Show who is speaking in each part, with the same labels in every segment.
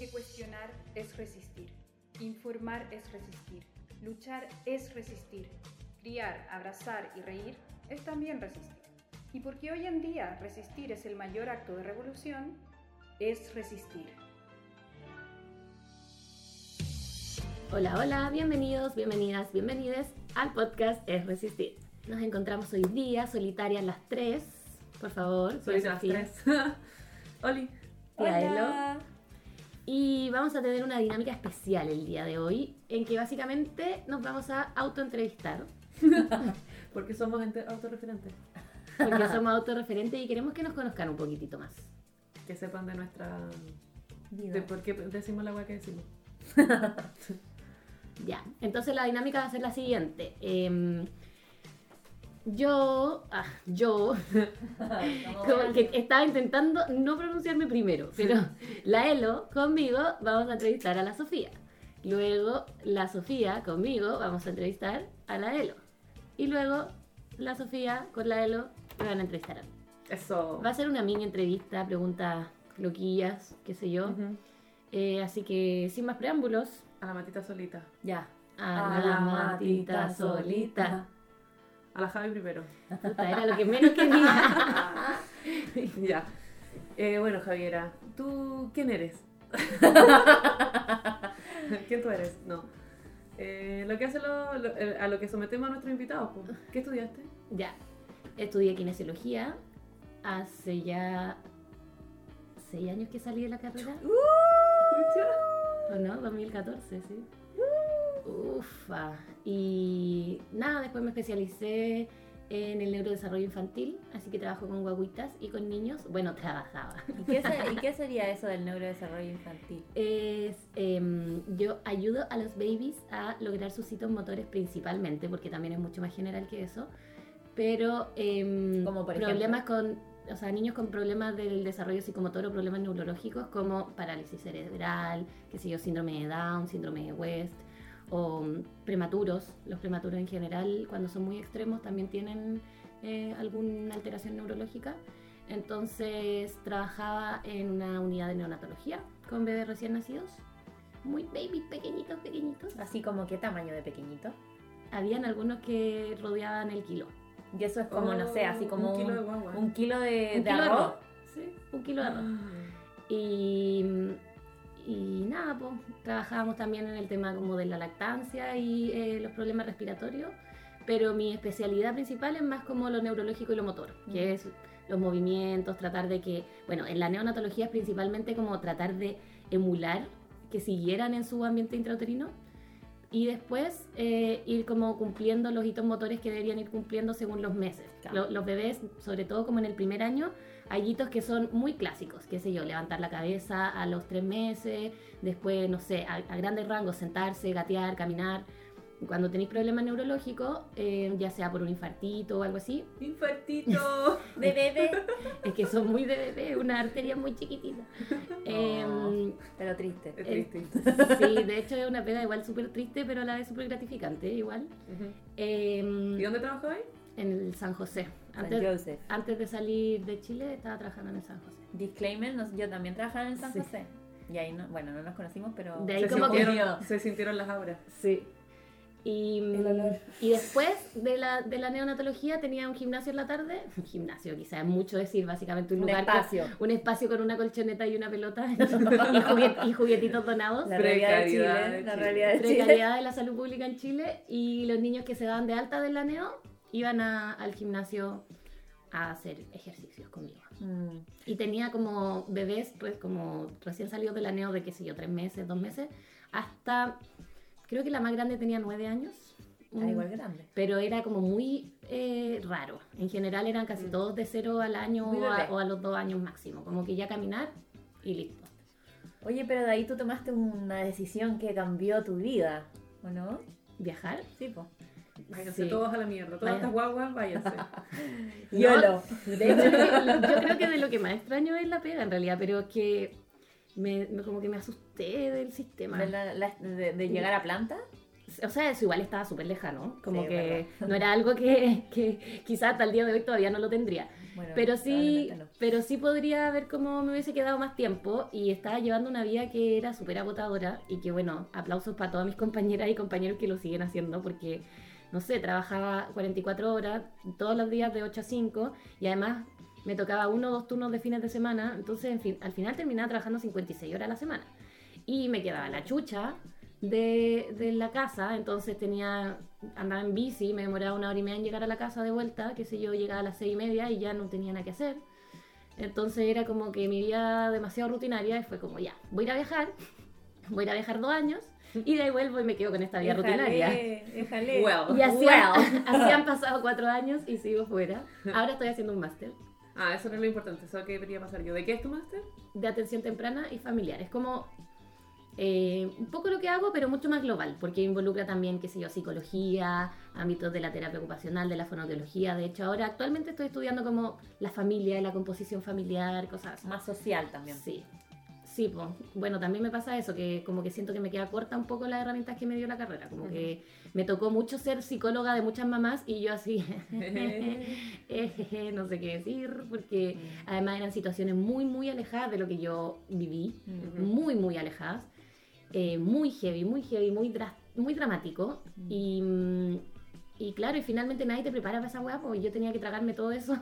Speaker 1: Porque cuestionar es resistir, informar es resistir, luchar es resistir, criar, abrazar y reír es también resistir. Y porque hoy en día resistir es el mayor acto de revolución, es resistir.
Speaker 2: Hola, hola, bienvenidos, bienvenidas, bienvenides al podcast Es Resistir. Nos encontramos hoy día, solitarias las tres. Por favor,
Speaker 3: Solitarias las tres. Oli.
Speaker 2: Elo. Y vamos a tener una dinámica especial el día de hoy, en que básicamente nos vamos a autoentrevistar,
Speaker 3: Porque somos gente autorreferentes.
Speaker 2: porque somos autorreferentes y queremos que nos conozcan un poquitito más.
Speaker 3: Que sepan de nuestra.
Speaker 2: Vida.
Speaker 3: de por qué decimos la agua que decimos.
Speaker 2: Ya, entonces la dinámica va a ser la siguiente. Em, yo, ah, yo, como que estaba intentando no pronunciarme primero, pero la Elo conmigo vamos a entrevistar a la Sofía. Luego la Sofía conmigo vamos a entrevistar a la Elo. Y luego la Sofía con la Elo me van a entrevistar a mí.
Speaker 3: Eso.
Speaker 2: Va a ser una mini entrevista, preguntas loquillas, qué sé yo. Eh, así que sin más preámbulos,
Speaker 3: A la matita solita.
Speaker 2: ya. A, la matita solita.
Speaker 3: A la Javi primero.
Speaker 2: Puta, era lo que menos quería.
Speaker 3: ya. Eh, bueno, Javiera, ¿tú quién eres? ¿Quién tú eres? No. Eh, lo que hace lo- lo- eh, a lo que sometemos a nuestros invitados. pues. ¿Qué estudiaste?
Speaker 2: ya. Estudié kinesiología hace ya seis años que salí de la carrera. ¿O no? 2014, sí. Ufa. Y nada, después me especialicé en el neurodesarrollo infantil, así que trabajo con guaguitas y con niños. Bueno, trabajaba.
Speaker 4: ¿Y qué, se- y qué sería eso del neurodesarrollo infantil?
Speaker 2: Es, em, yo ayudo a los babies a lograr sus hitos motores principalmente, porque también es mucho más general que eso, pero em,
Speaker 4: Como por
Speaker 2: problemas con, o sea, niños con problemas del desarrollo psicomotor o problemas neurológicos como parálisis cerebral, qué sé yo, síndrome de Down, síndrome de West, o prematuros, los prematuros en general, cuando son muy extremos, también tienen eh, alguna alteración neurológica. Entonces trabajaba en una unidad de neonatología con bebés recién nacidos, muy baby, pequeñitos, pequeñitos.
Speaker 4: Así como qué tamaño de pequeñito.
Speaker 2: Habían algunos que rodeaban el kilo.
Speaker 4: Y eso es como, no sé, así como
Speaker 3: un kilo de guagua.
Speaker 4: un kilo de,
Speaker 2: Un
Speaker 4: de
Speaker 2: kilo
Speaker 4: arroz.
Speaker 2: arroz. Sí, un kilo de arroz. Y, y nada, pues trabajábamos también en el tema como de la lactancia y eh, los problemas respiratorios, pero mi especialidad principal es más como lo neurológico y lo motor, que
Speaker 4: Mm.
Speaker 2: es los movimientos, tratar de que, bueno, en la neonatología es principalmente como tratar de emular que siguieran en su ambiente intrauterino y después eh, ir como cumpliendo los hitos motores que deberían ir cumpliendo según los meses.
Speaker 4: Claro.
Speaker 2: Lo- los bebés, sobre todo como en el primer año, hay hitos que son muy clásicos, qué sé yo, levantar la cabeza a los tres meses, después, no sé, a, a grandes rangos, sentarse, gatear, caminar. Cuando tenéis problemas neurológicos, eh, ya sea por un infartito o algo así,
Speaker 3: Infartito.
Speaker 4: De bebé.
Speaker 2: es que son muy de bebé, una arteria muy chiquitita. Em,
Speaker 4: Pero triste.
Speaker 3: Es
Speaker 2: Eh,
Speaker 3: triste.
Speaker 2: sí, de hecho es una pega igual súper triste, pero a la vez súper gratificante, igual. Em,
Speaker 3: ¿Y dónde trabajabas ahí?
Speaker 2: En el San José.
Speaker 4: San
Speaker 2: Antes,
Speaker 4: Joseph.
Speaker 2: antes de salir de Chile estaba trabajando en el San José.
Speaker 4: Disclaimer, nos- yo también trabajaba en San
Speaker 2: Sí.
Speaker 4: José. Y ahí, no, bueno, no nos conocimos, pero...
Speaker 2: De ahí
Speaker 3: se,
Speaker 2: como que-
Speaker 3: sintieron, se sintieron las auras.
Speaker 2: Sí. Y,
Speaker 4: El olor.
Speaker 2: y después de la, de la neonatología tenía un gimnasio en la tarde. Un gimnasio, quizás es mucho decir, básicamente un
Speaker 4: Un
Speaker 2: lugar. con-
Speaker 4: espacio.
Speaker 2: un espacio con una colchoneta y una pelota y, juguet- y juguetitos donados.
Speaker 4: La realidad de Chile. La realidad de Chile.
Speaker 2: de la salud pública en Chile y los niños que se daban de alta de la neo iban a- al gimnasio a hacer ejercicios conmigo.
Speaker 4: Mm.
Speaker 2: Y tenía como bebés, pues como recién salidos de la neo de qué sé yo, tres meses, dos meses, hasta, creo que la más grande tenía nueve años.
Speaker 4: Ah,
Speaker 2: Mm,
Speaker 4: igual grande.
Speaker 2: Pero era como muy eh, raro. En general eran casi todos de cero al año o a, o a los dos años máximo. Como que ya caminar y listo.
Speaker 4: Oye, pero de ahí tú tomaste una decisión que cambió tu vida, ¿o no?
Speaker 2: Viajar.
Speaker 4: Sí, po.
Speaker 3: Váyanse
Speaker 2: Sí.
Speaker 3: todos a la mierda. Todas estas guaguas, váyanse.
Speaker 4: YOLO.
Speaker 2: De hecho, yo creo que de lo que más extraño es la pega en realidad, pero que me, me- como que me asusté del sistema.
Speaker 4: ¿De, la- la- de- de llegar a planta?
Speaker 2: O sea, eso igual estaba súper lejano, como
Speaker 4: Sí,
Speaker 2: que
Speaker 4: es
Speaker 2: no era algo que, que quizás hasta el día de hoy todavía no lo tendría.
Speaker 4: Bueno,
Speaker 2: Pero sí,
Speaker 4: no.
Speaker 2: pero sí podría ver cómo me hubiese quedado más tiempo y estaba llevando una vida que era súper agotadora y que bueno, aplausos para todas mis compañeras y compañeros que lo siguen haciendo porque, no sé, trabajaba 44 horas todos los días de 8 a 5 y además me tocaba uno o dos turnos de fines de semana, entonces en fin, al final terminaba trabajando 56 horas a la semana y me quedaba la chucha de, de la casa, entonces tenía, andaba en bici, me demoraba una hora y media en llegar a la casa de vuelta, qué sé yo, llegaba a las seis y media y ya no tenía nada que hacer. Entonces era como que mi vida demasiado rutinaria y fue como, ya, voy a viajar, voy a viajar dos años y de ahí vuelvo y me quedo con esta vida rutinaria.
Speaker 4: Déjale, déjale.
Speaker 3: Well.
Speaker 2: Y así,
Speaker 4: Well.
Speaker 2: así han pasado cuatro años y sigo fuera. Ahora estoy haciendo un máster
Speaker 3: Ah, eso no es lo importante, eso que debería pasar yo. ¿De qué es tu máster?
Speaker 2: de atención temprana y familiar. Es como eh, un poco lo que hago, pero mucho más global, porque involucra también, qué sé yo, psicología, ámbitos de la terapia ocupacional, de la fonoaudiología. De hecho, ahora actualmente estoy estudiando como la familia, la composición familiar, cosas así.
Speaker 4: Más social también.
Speaker 2: Sí. Sí, pues. Bueno, también me pasa eso, que como que siento que me queda corta un poco las herramientas que me dio la carrera. Como que me tocó mucho ser psicóloga de muchas mamás y yo así, no sé qué decir, porque además eran situaciones muy, muy alejadas de lo que yo viví,
Speaker 4: Ujú.
Speaker 2: muy, muy alejadas, eh, muy heavy, muy heavy, muy, dra- muy dramático. Y, mm, y claro, y finalmente nadie te prepara para esa hueá, pues yo tenía que tragarme todo eso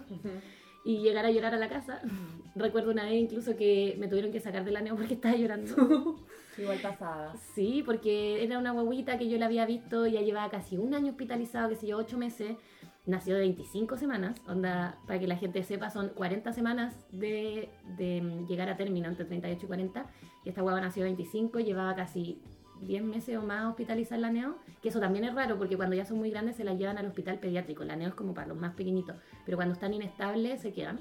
Speaker 2: y llegar a llorar a la casa. Recuerdo una vez incluso que me tuvieron que sacar de la neo porque estaba llorando.
Speaker 4: Igual pasaba.
Speaker 2: Sí, porque era una guaguita que yo la había visto, ya llevaba casi un año hospitalizado, que sé yo, ocho meses. Nació de 25 semanas, onda, para que la gente sepa, son 40 semanas de, de mm, llegar a término, entre 38 y 40. Y esta guagua nació de 25, llevaba casi 10 meses o más hospitalizada en la neo, que eso también es raro, porque cuando ya son muy grandes se las llevan al hospital pediátrico. La neo es como para los más pequeñitos, pero cuando están inestables se quedan.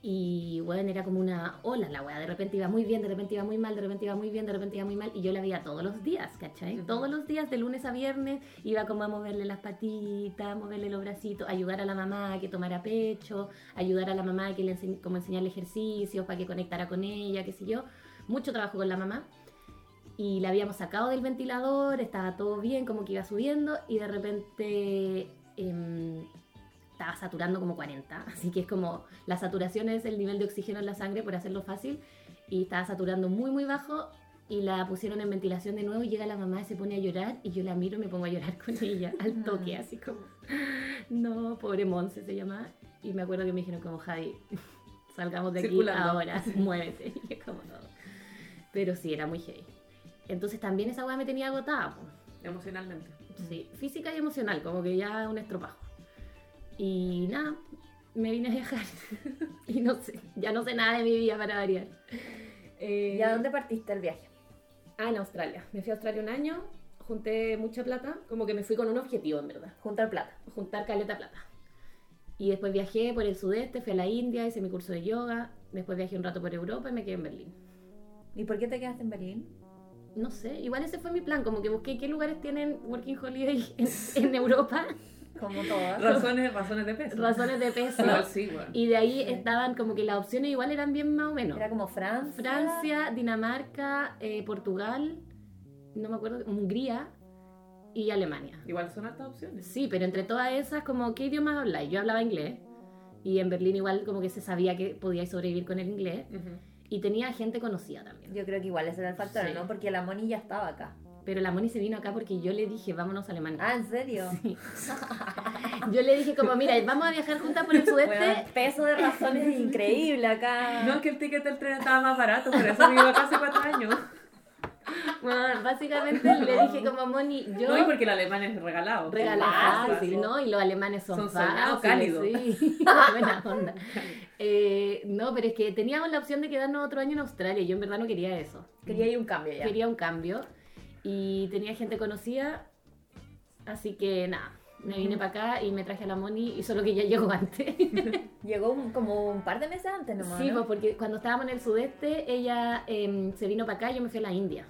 Speaker 2: Y bueno, era como una ola la weá. De repente iba muy bien, de repente iba muy mal, de repente iba muy bien, de repente iba muy mal. Y yo la veía todos los días, ¿cachai? Todos los días, de lunes a viernes, iba como a moverle las patitas, moverle los bracitos, ayudar a la mamá a que tomara pecho, ayudar a la mamá a que le ense- como enseñarle ejercicios para que conectara con ella, qué sé yo. Mucho trabajo con la mamá. Y la habíamos sacado del ventilador, estaba todo bien, como que iba subiendo. Y de repente em, estaba saturando como 40. Así que es como la saturación es el nivel de oxígeno en la sangre, por hacerlo fácil. Y estaba saturando muy, muy bajo. Y la pusieron en ventilación de nuevo. Y llega la mamá y se pone a llorar. Y yo la miro y me pongo a llorar con ella al toque, así como, no, pobre Monse se llama. Y me acuerdo que me dijeron, como Javi, salgamos de aquí
Speaker 3: Circulando.
Speaker 2: ahora, muévete. Y yo, como, no. Pero sí, era muy heavy. Entonces también esa weá me tenía agotada.
Speaker 3: Emocionalmente.
Speaker 2: Sí, física y emocional, como que ya un estropajo. Y nada, me vine a viajar. y no sé, ya no sé nada de mi vida para variar. Eh,
Speaker 4: ¿Y a dónde partiste el viaje?
Speaker 2: Ah, en Australia. Me fui a Australia un año, junté mucha plata, como que me fui con un objetivo en verdad,
Speaker 4: Juntar plata.
Speaker 2: juntar caleta plata. Y después viajé por el sudeste, fui a la India, hice mi curso de yoga, después viajé un rato por Europa y me quedé en Berlín.
Speaker 4: ¿Y por qué te quedaste en Berlín?
Speaker 2: No sé, igual ese fue mi plan, como que busqué qué lugares tienen Working Holiday en, en Europa,
Speaker 4: Como todas.
Speaker 3: Razones, razones de peso.
Speaker 2: razones de peso.
Speaker 3: Igual sí, bueno.
Speaker 2: Y de ahí estaban como que las opciones igual eran bien más o menos.
Speaker 4: Era como Francia.
Speaker 2: Francia, Dinamarca, eh, Portugal, no me acuerdo, Hungría y Alemania.
Speaker 3: Igual son altas opciones.
Speaker 2: Sí, pero entre todas esas, como, ¿qué idiomas habláis? Yo hablaba inglés. Y en Berlín igual como que se sabía que podíais sobrevivir con el inglés. Y tenía gente conocida también.
Speaker 4: Yo creo que igual ese era el factor,
Speaker 2: Sí.
Speaker 4: ¿no? Porque la Moni ya estaba acá.
Speaker 2: Pero la Moni se vino acá porque yo le dije, vámonos a Alemania.
Speaker 4: Ah, ¿en serio?
Speaker 2: Yo le dije como, mira, vamos a viajar juntas por el sudeste.
Speaker 4: Peso de razones increíble acá.
Speaker 3: No, es que el ticket del tren estaba más barato, por eso me iba casi cuatro años.
Speaker 2: Bueno, básicamente le dije como, Moni, yo...
Speaker 3: No, y porque el alemán es regalado.
Speaker 2: Regalar
Speaker 4: Fácil, po.
Speaker 2: ¿no? Y los alemanes son,
Speaker 3: Son
Speaker 2: fáciles,
Speaker 3: cálidos.
Speaker 2: sí. Buena onda. Eh, no, pero es que teníamos la opción de quedarnos otro año en Australia yo en verdad no quería eso.
Speaker 4: Quería ir un cambio ya.
Speaker 2: Quería un cambio y tenía gente conocida, así que nada, me vine para acá y me traje a la Moni y solo que ya llegó antes.
Speaker 4: Llegó un- como un par de meses antes nomás.
Speaker 2: sí,
Speaker 4: ¿no?
Speaker 2: pues porque cuando estábamos en el sudeste, ella em, se vino para acá y yo me fui a la India.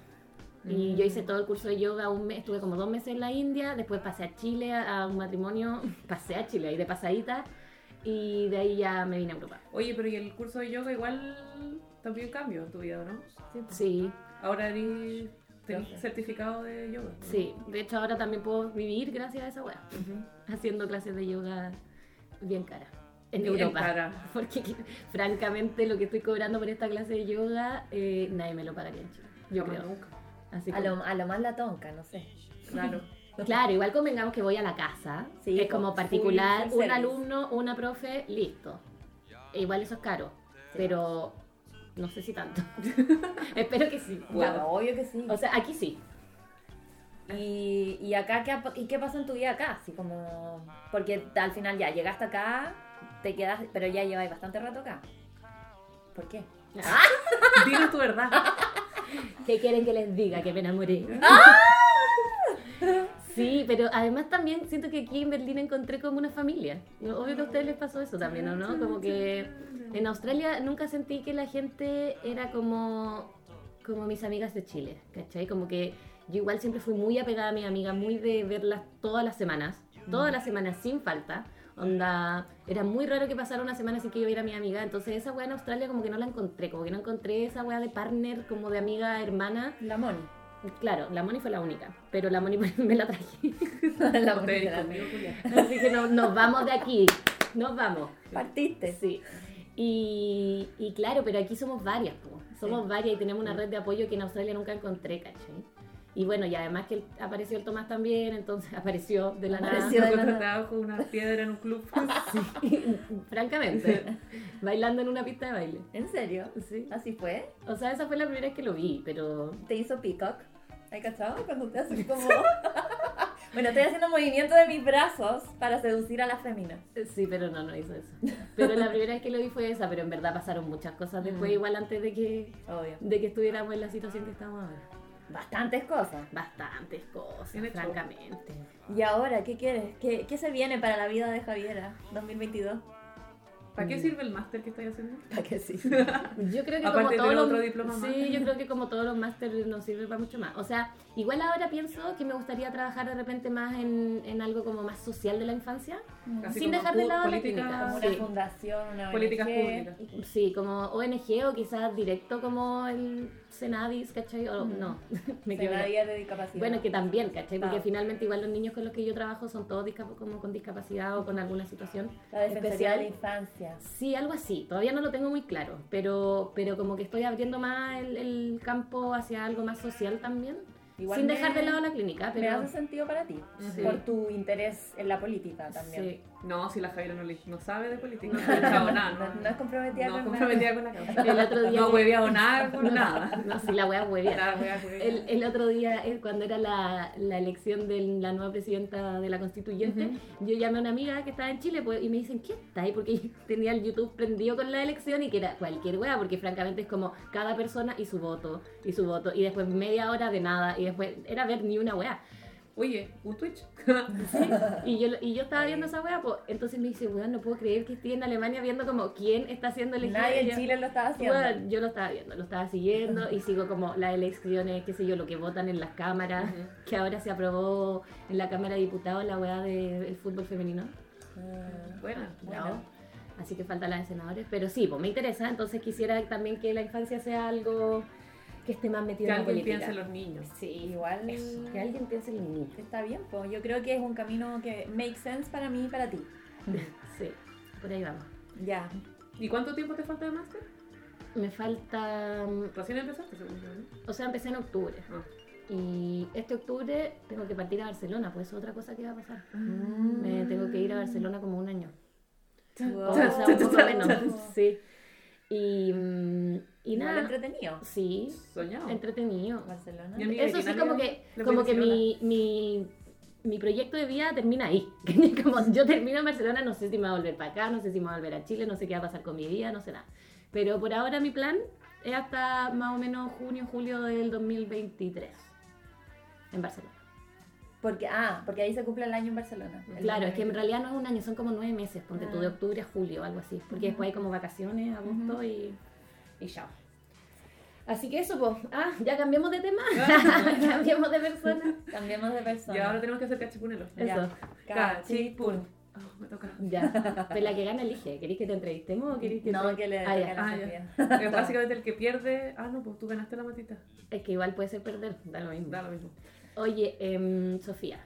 Speaker 2: Y
Speaker 4: Mm.
Speaker 2: yo hice todo el curso de yoga, un mes, estuve como dos meses en la India, después pasé a Chile a, a un matrimonio, pasé a Chile ahí de pasadita y de ahí ya me vine a Europa.
Speaker 3: Oye, pero y el curso de yoga igual también cambió en tu vida, ¿no?
Speaker 2: Sí,
Speaker 3: Ahora eres tenés certificado de yoga.
Speaker 2: sí. De hecho ahora también puedo vivir gracias a esa wea, haciendo clases de yoga bien cara. en
Speaker 3: Bien
Speaker 2: Europa.
Speaker 3: cara.
Speaker 2: Porque francamente lo que estoy cobrando por esta clase de yoga, eh, nadie me lo pagaría en Chile. Yo
Speaker 3: Jamás
Speaker 2: creo.
Speaker 3: nunca.
Speaker 2: Así
Speaker 4: A
Speaker 2: como-
Speaker 4: lo, a lo más la tonca, no sé.
Speaker 3: Claro.
Speaker 2: Claro, igual convengamos que voy a la casa.
Speaker 4: Sí,
Speaker 2: es
Speaker 4: como full-
Speaker 2: particular,
Speaker 4: full
Speaker 2: un
Speaker 4: service.
Speaker 2: alumno, una profe, listo. E igual eso es caro. Pero no sé si tanto. Espero que sí.
Speaker 4: Bueno, obvio que sí.
Speaker 2: O sea, aquí sí.
Speaker 4: Y, y acá, ¿qué, ¿y qué pasa en tu vida acá? Así como... Porque al final ya llegaste acá, te quedas, pero ya lleváis bastante rato acá. ¿Por qué?
Speaker 3: Dinos tu verdad.
Speaker 2: ¿Qué quieren que les diga? Que me enamoré. Sí, pero además también siento que aquí en Berlín encontré como una familia. Obvio que a ustedes les pasó eso también, ¿o no? Como que en Australia nunca sentí que la gente era como, como mis amigas de Chile, ¿cachai? Como que yo igual siempre fui muy apegada a mi amiga, muy de verlas todas las semanas, todas las semanas sin falta. Onda, era muy raro que pasara una semana sin que yo viera a mi amiga, entonces esa weá en Australia como que no la encontré, como que no encontré esa weá de partner, como de amiga, hermana.
Speaker 4: La Moni.
Speaker 2: Claro, la Moni fue la única, pero la Moni me la traje.
Speaker 4: la Moni la-.
Speaker 2: Así que no- nos vamos de aquí, nos vamos.
Speaker 4: Partiste.
Speaker 2: Sí. Y, y claro, pero aquí somos varias, po. somos
Speaker 4: Sí.
Speaker 2: varias y tenemos una red de apoyo que en Australia nunca encontré, ¿cachai? Y bueno, y además que apareció el Tomás también, entonces apareció de la
Speaker 4: Apareció.
Speaker 2: nada.
Speaker 3: estaba con una piedra en un club.
Speaker 2: Francamente, bailando en una pista de baile.
Speaker 4: ¿En serio?
Speaker 2: Sí.
Speaker 4: ¿Así fue?
Speaker 2: O sea, esa fue la primera vez que lo vi, pero
Speaker 4: ¿Te hizo peacock? ¿Hay cachado? Cuando te haces como... bueno, estoy haciendo movimiento de mis brazos para seducir a la fémina.
Speaker 2: Sí, pero no, no hizo eso. Pero la primera vez que lo vi fue esa, pero en verdad pasaron muchas cosas después,
Speaker 4: Mm.
Speaker 2: igual antes de que,
Speaker 4: Obvio.
Speaker 2: de que estuviéramos en la situación que estamos ahora.
Speaker 4: Bastantes cosas.
Speaker 2: Bastantes cosas,
Speaker 3: Bien hecho.
Speaker 2: francamente.
Speaker 4: ¿Y ahora qué quieres? ¿Qué, qué se viene para la vida de Javiera 2022?
Speaker 3: ¿Para qué sirve el máster que estáis haciendo?
Speaker 4: ¿Para qué sí?
Speaker 2: Yo creo que
Speaker 3: Aparte
Speaker 2: como todos los,
Speaker 3: otro diploma más.
Speaker 2: Sí, yo creo que como todos los másteres nos sirve para mucho más. O sea, igual ahora pienso que me gustaría trabajar de repente más en, en algo como más social de la infancia.
Speaker 3: Así
Speaker 2: Sin dejar de lado la clínica.
Speaker 4: Como
Speaker 2: Sí.
Speaker 4: una fundación, una
Speaker 3: Políticas
Speaker 4: ONG.
Speaker 3: públicas.
Speaker 2: Sí, como ONG o quizás directo como el Senadis, ¿cachai? O
Speaker 4: Mm.
Speaker 2: no, me
Speaker 4: Se
Speaker 2: equivoqué.
Speaker 4: nadie de discapacidad.
Speaker 2: Bueno, que también, ¿cachai? Porque
Speaker 4: Ah.
Speaker 2: finalmente igual los niños con los que yo trabajo son todos discap- como con discapacidad o con alguna situación
Speaker 4: La
Speaker 2: especial.
Speaker 4: de la Infancia.
Speaker 2: Sí, algo así. Todavía no lo tengo muy claro, pero, pero como que estoy abriendo más el, el campo hacia algo más social también.
Speaker 4: Igual
Speaker 2: sin
Speaker 4: me-
Speaker 2: dejar de lado la clínica,
Speaker 4: Me hace sentido para ti.
Speaker 2: Sí.
Speaker 4: Por tu interés en la política también.
Speaker 2: Sí.
Speaker 3: No, si la Javiera no, le- no sabe de política, no ha escuchado nada.
Speaker 4: No,
Speaker 3: No,
Speaker 4: no es comprometida
Speaker 3: no
Speaker 4: con
Speaker 3: comprometida con la causa.
Speaker 2: El otro día...
Speaker 3: No hueveado nada con nada.
Speaker 2: No, si la wea huevía.
Speaker 3: Nada, wea, wea.
Speaker 2: El, el otro día, cuando era la, la elección de la nueva presidenta de la constituyente, yo llamé a una amiga que estaba en Chile pues, y me dicen, ¿qué está ahí? Porque tenía el YouTube prendido con la elección y que era cualquier wea, porque francamente es como cada persona y su voto, y su voto, y después media hora de nada, y después era ver ni una wea.
Speaker 3: Oye, un Twitch.
Speaker 2: Y yo, y yo estaba viendo esa wea, pues, entonces me dice, weón, no puedo creer que estoy en Alemania viendo como quién está siendo elegido.
Speaker 4: Nadie en
Speaker 2: yo-
Speaker 4: Chile lo estaba haciendo.
Speaker 2: Bueno, yo lo estaba viendo, lo estaba siguiendo y sigo como las elecciones, qué sé yo, lo que votan en las cámaras, que ahora se aprobó en la Cámara de Diputados la weá del fútbol femenino.
Speaker 4: Mm,
Speaker 3: Buena.
Speaker 4: bueno.
Speaker 2: Así que falta la de senadores, pero sí, pues me interesa, entonces quisiera también que la infancia sea algo que esté más metido
Speaker 3: Que
Speaker 2: en la
Speaker 3: alguien
Speaker 2: política.
Speaker 3: piense en los niños.
Speaker 2: Sí,
Speaker 4: Igual
Speaker 2: eso, que alguien piense en los niños.
Speaker 4: está bien, pues yo creo que es un camino que makes sense para mí y para ti.
Speaker 2: Sí, por ahí vamos.
Speaker 4: Ya.
Speaker 3: ¿Y cuánto tiempo te falta de máster?
Speaker 2: Me falta, mm,
Speaker 3: Recién empezaste, según yo, ¿no?
Speaker 2: o sea, empecé en octubre.
Speaker 3: Ah.
Speaker 2: Y este octubre tengo que partir a Barcelona, pues es otra cosa que va a pasar.
Speaker 4: Mm.
Speaker 2: Me tengo que ir a Barcelona como un año.
Speaker 4: Wow.
Speaker 2: O sea, un poco menos. Sí. Y, mm, y
Speaker 4: Igual
Speaker 2: nada.
Speaker 4: entretenido.
Speaker 2: Sí,
Speaker 3: Soñado.
Speaker 2: entretenido.
Speaker 4: Barcelona.
Speaker 2: Eso sí, como que, como que mi, mi, mi proyecto de vida termina ahí. como yo termino en Barcelona, no sé si me voy a volver para acá, no sé si me voy a volver a Chile, no sé qué va a pasar con mi vida, no sé nada. Pero por ahora mi plan es hasta más o menos junio, julio del 2023 en Barcelona.
Speaker 4: Porque, ah, porque ahí se cumple el año en Barcelona. El
Speaker 2: Claro, es que en
Speaker 4: 2023.
Speaker 2: realidad no es un año, son como nueve meses, ponte tú, de
Speaker 4: Ah.
Speaker 2: octubre a julio, algo así. Porque después hay como vacaciones, agosto y, y chao. Así que eso, pues, ah, ya cambiamos de tema, cambiamos de persona.
Speaker 4: Cambiemos de persona.
Speaker 3: Y ahora tenemos que hacer cachipunelo.
Speaker 4: Ya.
Speaker 2: Eso.
Speaker 4: Cachipún.
Speaker 3: Oh, me toca.
Speaker 2: Ya, de la que gana elige. ¿Queréis que te entrevistemos o queréis que
Speaker 4: No,
Speaker 2: te-
Speaker 4: que le
Speaker 2: Ah, ya.
Speaker 3: Ah. Es básicamente el que pierde. Ah, no, pues tú ganaste la matita.
Speaker 2: Es que igual puede ser perder, da lo mismo.
Speaker 3: Da lo mismo.
Speaker 2: Oye, em, Sofía,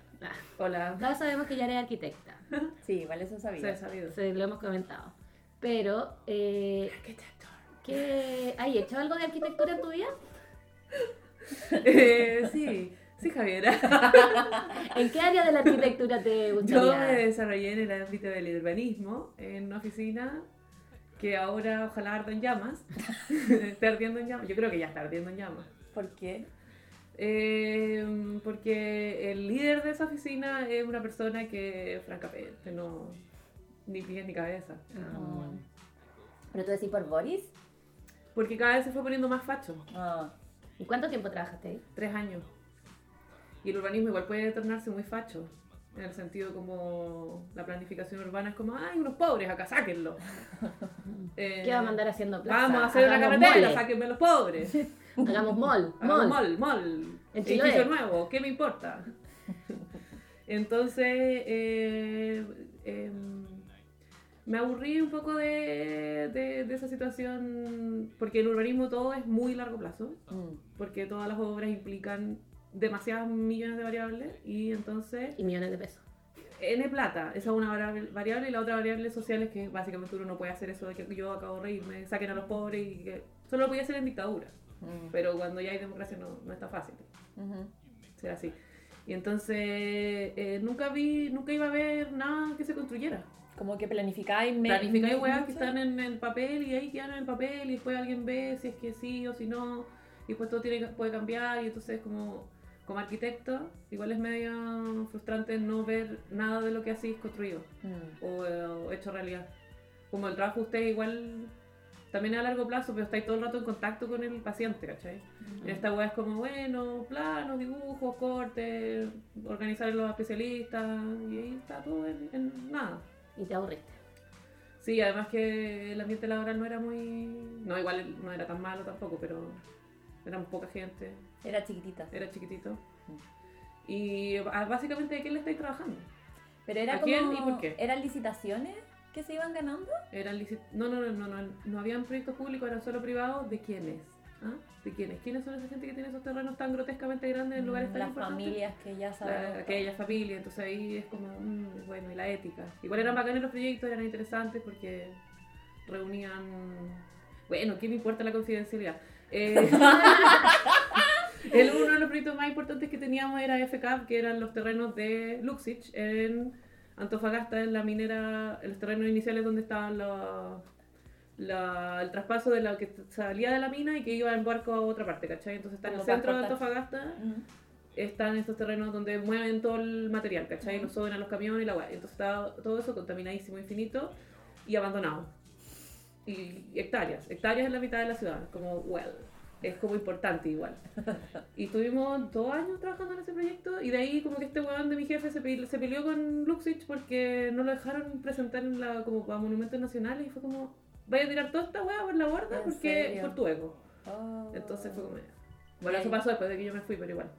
Speaker 3: Hola.
Speaker 2: Todos sabemos que ya eres arquitecta,
Speaker 4: Sí, igual eso sabía.
Speaker 3: sabido.
Speaker 2: se lo hemos comentado. Pero, eh, ¿qué, ¿hay hecho algo de arquitectura en tu vida?
Speaker 3: Eh, sí, sí, Javiera.
Speaker 2: ¿En qué área de la arquitectura te
Speaker 3: Yo me
Speaker 2: gustaría?
Speaker 3: desarrollé en el ámbito del urbanismo, en una oficina que ahora ojalá arda en llamas. está ardiendo en llamas. Yo creo que ya está ardiendo en llamas.
Speaker 4: ¿Por qué?
Speaker 3: Eh, porque el líder de esa oficina es una persona que, francamente, no. ni pies ni cabeza.
Speaker 2: Ah.
Speaker 4: ¿Pero tú decís por Boris?
Speaker 3: Porque cada vez se fue poniendo más facho.
Speaker 4: Ah,
Speaker 2: ¿Y cuánto tiempo trabajaste ahí?
Speaker 3: Tres años. Y el urbanismo igual puede tornarse muy facho. En el sentido como la planificación urbana es como, ay, unos pobres, acá sáquenlo. Eh,
Speaker 2: ¿Qué va a mandar haciendo plaza?
Speaker 3: Vamos a hacer una carretera, sáquenme los pobres.
Speaker 2: Hagamos mall,
Speaker 3: Hagamos
Speaker 2: mall.
Speaker 3: mall, mall. Edificio nuevo, ¿qué me importa? Entonces, eh, em, me aburrí un poco de, de- de esa situación, porque en urbanismo todo es muy largo plazo,
Speaker 4: mm.
Speaker 3: porque todas las obras implican demasiados millones de variables, y entonces,
Speaker 2: Y millones de pesos.
Speaker 3: N plata, esa es una variable, variable, y la otra variable social es que básicamente uno no puede hacer eso de que yo acabo de reírme, saquen a los pobres, y que solo lo podía hacer en dictadura.
Speaker 4: Mm.
Speaker 3: Pero cuando ya hay democracia no, no es tan fácil
Speaker 4: Ujú.
Speaker 3: ser así. Y entonces eh, nunca vi, nunca iba a ver nada que se construyera.
Speaker 4: Como que planificáis
Speaker 3: Planificáis weas que están en el papel y ahí quedan en el papel y después alguien ve si es que sí o si no. Y después todo tiene, puede cambiar y entonces como, como arquitecto igual es medio frustrante no ver nada de lo que hacéis construido
Speaker 4: Mm.
Speaker 3: o, eh, o hecho realidad. Como el trabajo de usted igual también a largo plazo, pero estáis todo el rato en contacto con el paciente, ¿cachai? En esta web es como, bueno, planos, dibujos, cortes, organizar los especialistas, y ahí está todo en, en nada.
Speaker 2: Y te aburriste.
Speaker 3: Sí, además que el ambiente laboral no era muy... No, igual no era tan malo tampoco, pero éramos poca gente,
Speaker 4: Era chiquitita.
Speaker 3: era chiquitito. Y ah, básicamente, ¿de qué le estáis trabajando?
Speaker 4: Pero era
Speaker 3: ¿A
Speaker 4: como...
Speaker 3: quién y por qué?
Speaker 4: ¿Eran licitaciones que se iban ganando?
Speaker 3: Eran no, no, no, no, no, no habían proyectos públicos, eran solo privados. ¿De quiénes? ¿Ah? ¿De quiénes? ¿Quiénes son esa gente que tiene esos terrenos tan grotescamente grandes en lugares tan
Speaker 4: Las
Speaker 3: importantes?
Speaker 4: familias que ya saben.
Speaker 3: aquella familia, entonces ahí es como, mm, bueno, y la ética. Igual eran bacanes los proyectos, eran interesantes porque reunían, bueno, ¿qué me importa la confidencialidad? Eh, el, uno de los proyectos más importantes que teníamos era FCAP, que eran los terrenos de Luxich en Antofagasta, en la minera, los terrenos iniciales donde estaban los... la- el traspaso de lo que salía de la mina y que iba en barco a otra parte, ¿cachai? Entonces está en el centro de. Antofagasta
Speaker 4: Mm.
Speaker 3: están estos terrenos donde mueven todo el material, ¿cachai?
Speaker 4: Ujú.
Speaker 3: Lo suben a los camiones y la weá. Entonces está todo eso contaminadísimo, infinito y abandonado. Y hectáreas, hectáreas en la mitad de la ciudad, como, well, es como importante igual. Y tuvimos dos años trabajando en ese proyecto y de ahí como que este weón de mi jefe se, pe- se peleó con Luxich porque no lo dejaron presentar en la, como para monumentos nacionales y fue como, vaya a tirar toda esta weá por la borda
Speaker 4: ¿En
Speaker 3: porque
Speaker 4: serio?
Speaker 3: por tu ego.
Speaker 4: Oh.
Speaker 3: Entonces fue como, bueno, eso pasó después de que yo me fui, pero igual.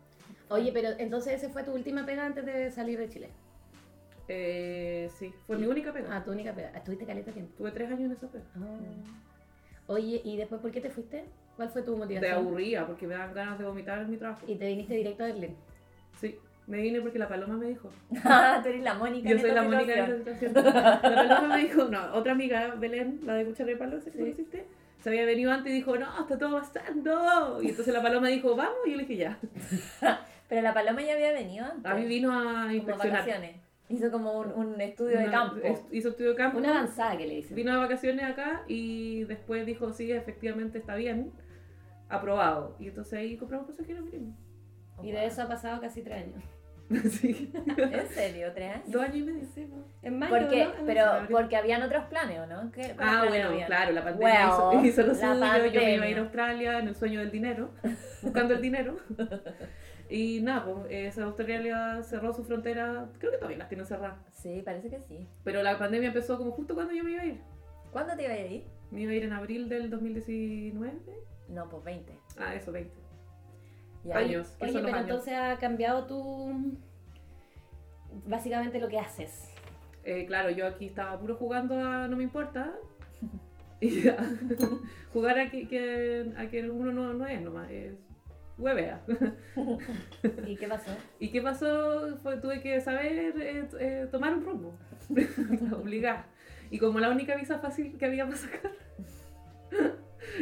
Speaker 2: Oye, pero entonces esa fue tu última pega antes de salir de Chile.
Speaker 3: Eh, sí, fue mi única pega.
Speaker 2: Ah, tu única pega. Estuviste caleta tiempo.
Speaker 3: Tuve tres años en esa pega.
Speaker 2: Oye, ¿y después por qué te fuiste? ¿Cuál fue tu
Speaker 3: Te
Speaker 2: motivación?
Speaker 3: aburría porque me dan ganas de vomitar en mi trabajo.
Speaker 2: Y te viniste directo a Berlín.
Speaker 3: Sí, me vine porque la paloma me dijo.
Speaker 4: Ah, tú eres la Mónica.
Speaker 3: Yo soy la Mónica de esta situación. La paloma me dijo, no, otra amiga, Belén, la de Cuchara de Palo, ¿sí conociste? Se había venido antes y dijo, no, está todo pasando. Y entonces la paloma dijo, vamos, y yo le dije, ya.
Speaker 4: Pero la paloma ya había venido antes.
Speaker 3: A mí vino a
Speaker 4: como
Speaker 3: inspeccionar.
Speaker 4: vacaciones. Hizo como un, un estudio de campo.
Speaker 3: Hizo estudio de campo.
Speaker 2: Una avanzada que le dicen.
Speaker 3: Vino de vacaciones acá y después dijo, sí, efectivamente está bien. Aprobado. Y entonces ahí compramos pasajeros y nos vinimos.
Speaker 2: Y de eso ha pasado casi tres años.
Speaker 3: sí.
Speaker 4: ¿En serio? ¿Tres años?
Speaker 3: Dos años y medio.
Speaker 2: En mayo,
Speaker 4: ¿Por qué?
Speaker 2: ¿no?
Speaker 4: Pero porque habían otros planes, ¿o no? ¿Qué-
Speaker 3: Ah, bueno,
Speaker 4: había?
Speaker 3: claro, la pandemia hizo,
Speaker 4: Well,
Speaker 3: hizo lo suyo. Yo me iba a ir a Australia en el sueño del dinero, buscando el dinero. Y nada, pues esa Australia cerró su frontera, creo que todavía las tienen cerradas.
Speaker 4: Sí, parece que sí.
Speaker 3: Pero la pandemia empezó como justo cuando yo me iba a ir.
Speaker 4: ¿Cuándo te iba a ir?
Speaker 3: Me iba a ir en abril del 2019.
Speaker 4: No, pues 20.
Speaker 3: Ah, eso, 20.
Speaker 4: Ya.
Speaker 3: Años. ¿Qué
Speaker 2: Oye,
Speaker 3: son los
Speaker 2: pero
Speaker 3: años?
Speaker 2: entonces ha cambiado tu... Básicamente lo que haces.
Speaker 3: Eh, claro, yo aquí estaba puro jugando a no me importa. Y jugar a que, que- a que uno no, no es nomás. Es huevea.
Speaker 4: ¿Y qué pasó?
Speaker 3: ¿Y qué pasó? Fue, tuve que saber eh, eh, tomar un rumbo. Obligada. Y como la única visa fácil que había para sacar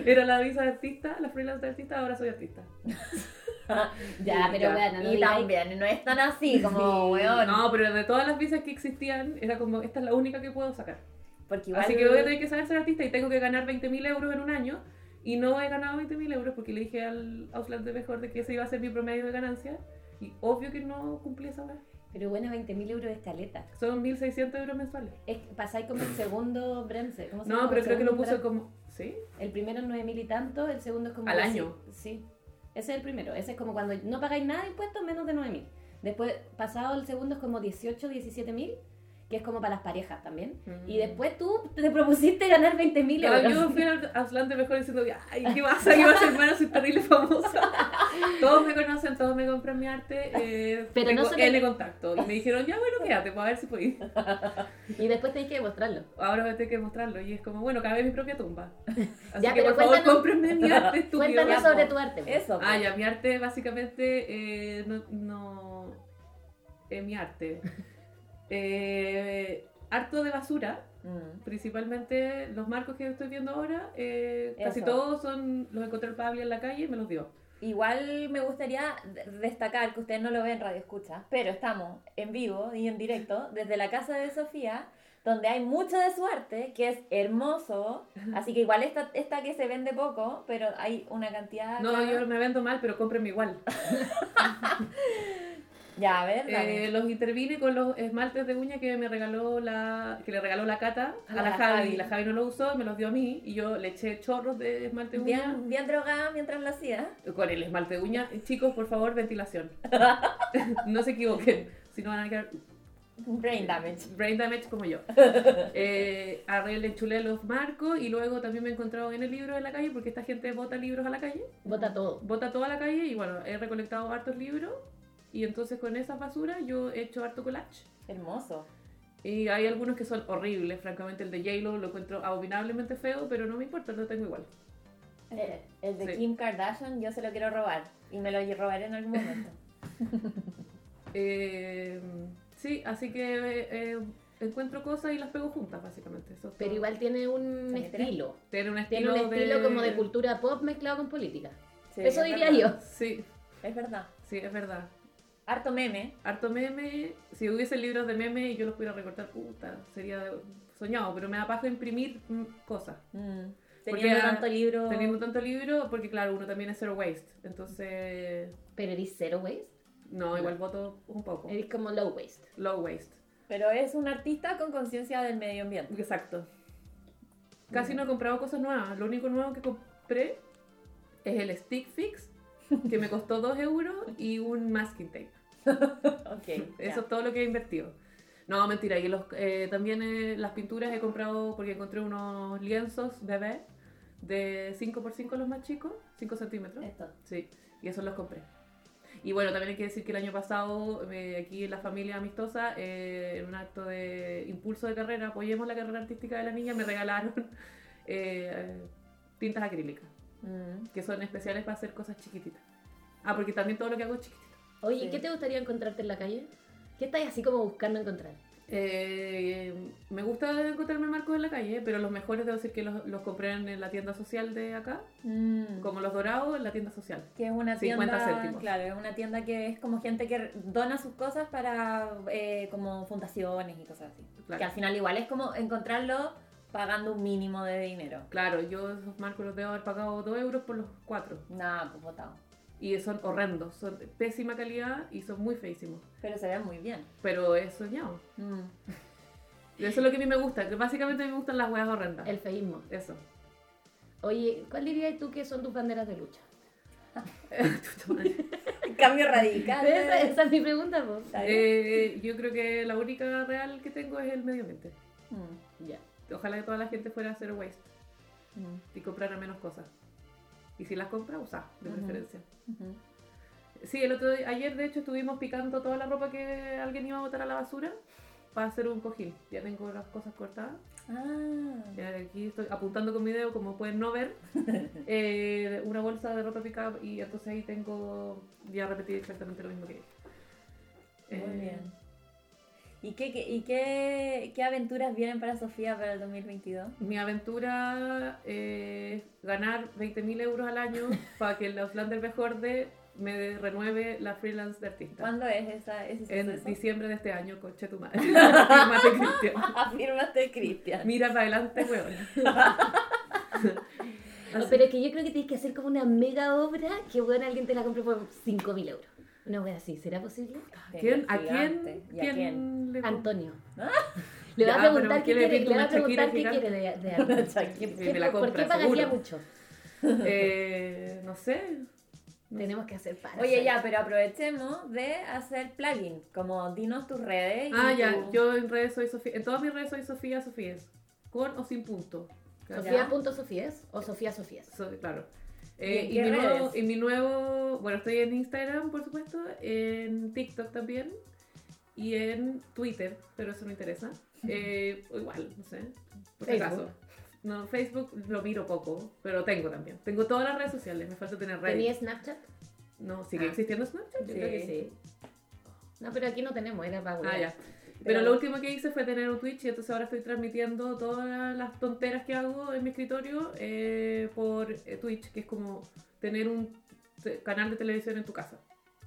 Speaker 3: era la visa de artista, la freelance de artista, ahora soy artista.
Speaker 2: Ya, pero
Speaker 3: Ya.
Speaker 2: bueno, no
Speaker 4: y también, no es tan así como,
Speaker 2: Sí.
Speaker 4: weón.
Speaker 3: No, pero de todas las visas que existían, era como, esta es la única que puedo sacar.
Speaker 4: Porque igual...
Speaker 3: Así que voy a tener que saber ser artista y tengo que ganar 20.000 euros en un año. Y no he ganado 20.000 euros porque le dije al Ausland de mejor de que ese iba a ser mi promedio de ganancia. Y obvio que no cumplí esa vez.
Speaker 2: Pero bueno, 20.000 euros de escaleta.
Speaker 3: Son 1.600 euros mensuales.
Speaker 2: Es, pasáis como el segundo Bremse. ¿cómo se
Speaker 3: No,
Speaker 2: llama?
Speaker 3: pero creo que lo
Speaker 2: Brem-
Speaker 3: como... ¿Sí?
Speaker 2: El primero es 9.000 y tanto, el segundo es como...
Speaker 3: ¿Al año?
Speaker 2: Sí. Ese es el primero. Ese es como cuando no pagáis nada de impuestos, menos de 9.000. Después, pasado el segundo es como 18, 17.000, que es como para las parejas también. Y
Speaker 3: Mm.
Speaker 2: después tú te propusiste ganar 20.000
Speaker 3: Ah,
Speaker 2: euros.
Speaker 3: yo fui al Ausland de mejor diciendo, ay, ¿qué pasa? ¿Qué pasa, hermano? Soy terrible famosa. Todos me conocen, todos me compran mi arte. Eh,
Speaker 2: Pero
Speaker 3: tengo
Speaker 2: no solo-
Speaker 3: contacto. Y me dijeron, ya bueno, quédate, para ver si puedes.
Speaker 2: Y después tenéis que demostrarlo.
Speaker 3: Ahora me tengo que mostrarlo. Y es como, bueno, cabe mi propia tumba. Así
Speaker 2: Ya,
Speaker 3: que
Speaker 2: pero
Speaker 3: por favor, cómprenme mi arte estúpido.
Speaker 2: Cuéntanos sobre tu arte. po.
Speaker 4: Eso.
Speaker 3: Ah,
Speaker 4: pues.
Speaker 3: ya, mi arte básicamente eh, no, no es mi arte. Eh, harto de basura,
Speaker 4: Mm.
Speaker 3: principalmente los marcos que estoy viendo ahora, eh, casi todos son los encontré el Pablo en la calle y me los dio.
Speaker 4: Igual me gustaría de- destacar que ustedes no lo ven en Radio Escucha, pero estamos en vivo y en directo desde la casa de Sofía, donde hay mucho de su arte, que es hermoso. Así que igual esta, esta que se vende poco, pero hay una cantidad.
Speaker 3: No, yo me vendo mal, pero cómprenme igual.
Speaker 4: Ya, a ver, dale.
Speaker 3: Eh, los intervine con los esmaltes de uña que me regaló la que le regaló la Cata a la,
Speaker 4: La
Speaker 3: Javi.
Speaker 4: Javi.
Speaker 3: La Javi no lo usó, me los dio a mí y yo le eché chorros de esmalte de uña.
Speaker 4: bien, bien drogada mientras lo hacía.
Speaker 3: Con el esmalte de uña, chicos, por favor, ventilación. no se equivoquen, si no van a quedar
Speaker 4: Brain damage.
Speaker 3: brain damage como yo. Eh, arreglé, enchulé los marcos y luego también me he encontrado en el libro en la calle porque esta gente bota libros a la calle,
Speaker 2: Bota todo.
Speaker 3: bota todo a la calle y bueno, he recolectado hartos libros y entonces con esa basura yo he hecho harto collage.
Speaker 4: Hermoso.
Speaker 3: Y hay algunos que son horribles, francamente el de J-Lo lo encuentro abominablemente feo, pero no me importa, lo tengo igual.
Speaker 4: Eh, El de
Speaker 3: Sí.
Speaker 4: Kim Kardashian yo se lo quiero robar y me lo robaré en algún momento.
Speaker 3: Eh, sí, así que eh, eh, encuentro cosas y las pego juntas, básicamente. Eso es
Speaker 2: Pero
Speaker 3: todo.
Speaker 2: igual tiene un
Speaker 4: ¿Se me
Speaker 2: estilo.
Speaker 3: tiene un
Speaker 2: Tiene
Speaker 3: estilo,
Speaker 2: un estilo como de cultura pop mezclado con política.
Speaker 4: Sí,
Speaker 2: Eso
Speaker 4: es
Speaker 2: diría
Speaker 4: verdad.
Speaker 2: yo.
Speaker 3: Sí,
Speaker 4: Es verdad.
Speaker 3: sí, es verdad.
Speaker 4: Harto meme.
Speaker 3: Harto meme, si hubiese libros de meme y yo los pudiera recortar, puta, sería soñado, pero me da paja imprimir mm, cosas.
Speaker 4: Mm. Teniendo tanto libro.
Speaker 3: Teniendo tanto libro, porque claro, uno también es zero waste, entonces,
Speaker 2: Pero eres zero waste.
Speaker 3: no, igual voto un poco.
Speaker 2: Eres como low waste.
Speaker 3: Low waste.
Speaker 4: Pero es un artista con conciencia del medio ambiente.
Speaker 3: Exacto. Casi no he comprado cosas nuevas. Lo único nuevo que compré es el Stick Fix, que me costó 2 euros, y un masking tape.
Speaker 4: Ok.
Speaker 3: Eso es todo lo que he invertido. No, mentira. Y los, eh, también eh, las pinturas he comprado porque encontré unos lienzos bebé de 5x5 los más chicos, 5 centímetros.
Speaker 4: Esto.
Speaker 3: Sí, y esos los compré. Y bueno, también hay que decir que el año pasado, eh, aquí en la familia amistosa, en un acto de impulso de carrera, apoyemos la carrera artística de la niña, me regalaron tintas acrílicas,
Speaker 4: Mm.
Speaker 3: que son especiales para hacer cosas chiquititas. Ah, porque también todo lo que hago es chiquitito.
Speaker 2: Oye,
Speaker 4: Sí.
Speaker 2: ¿qué te gustaría encontrarte en la calle? ¿Qué estás así como buscando encontrar?
Speaker 3: Eh, me gusta encontrarme marcos en la calle, pero los mejores debo decir que los, los compré en la tienda social de acá,
Speaker 4: Mm.
Speaker 3: como los dorados en la tienda social.
Speaker 4: Que es una
Speaker 3: 50
Speaker 4: tienda,
Speaker 3: céntimos.
Speaker 4: claro, es una tienda que es como gente que dona sus cosas para eh, como fundaciones y cosas así.
Speaker 3: Claro.
Speaker 4: Que al final igual es como encontrarlo pagando un mínimo de dinero.
Speaker 3: Claro, yo esos marcos los debo haber pagado 2 euros por los 4.
Speaker 4: Nada, pues botado.
Speaker 3: Y son horrendos, son de pésima calidad y son muy feísimos.
Speaker 4: Pero se ven muy bien.
Speaker 3: Pero es soñado.
Speaker 4: Mm.
Speaker 3: Eso es lo que a mí me gusta, que básicamente a mí me gustan las hueas horrendas.
Speaker 2: El feísmo.
Speaker 3: Eso.
Speaker 2: Oye, ¿cuál dirías tú que son tus banderas de lucha?
Speaker 4: Cambio radical.
Speaker 2: Esa, esa es mi pregunta, pues.
Speaker 4: ¿Está bien?
Speaker 3: Eh, yo creo que la única real que tengo es el medio ambiente.
Speaker 4: Mm,
Speaker 2: Ya.
Speaker 3: Ojalá que toda la gente fuera a hacer waste
Speaker 4: mm,
Speaker 3: y comprara menos cosas. Y si las compra, usa, de preferencia. Sí, el otro día- ayer de hecho estuvimos picando toda la ropa que alguien iba a botar a la basura para hacer un cojín. Ya tengo las cosas cortadas.
Speaker 4: Ah.
Speaker 3: Ya aquí estoy apuntando con mi dedo, como pueden no ver, eh, una bolsa de ropa pick-up y entonces ahí tengo, ya repetí exactamente lo mismo que dije.
Speaker 4: Muy
Speaker 3: Eh,
Speaker 4: bien. ¿Y, qué, qué- y qué, qué aventuras vienen para Sofía para el 2022?
Speaker 3: Mi aventura es ganar 20.000 euros al año para que el Auslander Bejorde me renueve la freelance de artista.
Speaker 4: ¿Cuándo es esa, ese
Speaker 3: En diciembre de este año, conche tu madre. Fírmate, Cristian.
Speaker 4: Afírmate, Cristian.
Speaker 3: Mira para adelante, weón.
Speaker 2: Pero es que yo creo que tienes que hacer como una mega obra que bueno, alguien te la compre por 5.000 euros. Una wea así, ¿será posible?
Speaker 3: ¿Quién? ¿A quién?
Speaker 4: ¿Y a quién?
Speaker 3: le
Speaker 2: Antonio.
Speaker 4: ¿Ah?
Speaker 2: Le vas a preguntar
Speaker 3: ¿por
Speaker 2: qué quiere, le vas a preguntar qué quiere de, de arte.
Speaker 4: Shakira.
Speaker 2: ¿Qué-
Speaker 3: Me la
Speaker 2: ¿Por qué pagaría
Speaker 3: seguro.
Speaker 2: mucho?
Speaker 3: Eh, no sé.
Speaker 2: Tenemos que hacer para.
Speaker 4: Oye, ya, pero aprovechemos de hacer plugin. Como dinos tus redes. y
Speaker 3: Ah, ya.
Speaker 4: tu-
Speaker 3: Yo en redes soy Sofía. En todas mis redes soy Sofía Sofías. Con o sin punto.
Speaker 2: Sofía punto Sofías o Sofía Sofías.
Speaker 3: Soy- claro.
Speaker 4: ¿Y
Speaker 3: Eh, y, mi nuevo,
Speaker 4: redes?
Speaker 3: y mi nuevo, bueno, estoy en Instagram, por supuesto, en TikTok también, y en Twitter, pero eso no interesa. Eh, igual, no sé, por si acaso. No, Facebook lo miro poco, pero tengo también. Tengo todas las redes sociales, me falta tener
Speaker 2: ¿Tenía
Speaker 3: redes.
Speaker 2: Snapchat?
Speaker 3: No, ¿sigue
Speaker 2: Ah.
Speaker 3: existiendo Snapchat?
Speaker 2: Yo creo que sí. No, pero aquí no tenemos, era para
Speaker 3: Ah, ya.
Speaker 4: Pero-
Speaker 3: lo último que hice fue tener un Twitch y entonces ahora estoy transmitiendo todas las tonteras que hago en mi escritorio eh, por eh, Twitch, que es como tener un canal de televisión en tu casa.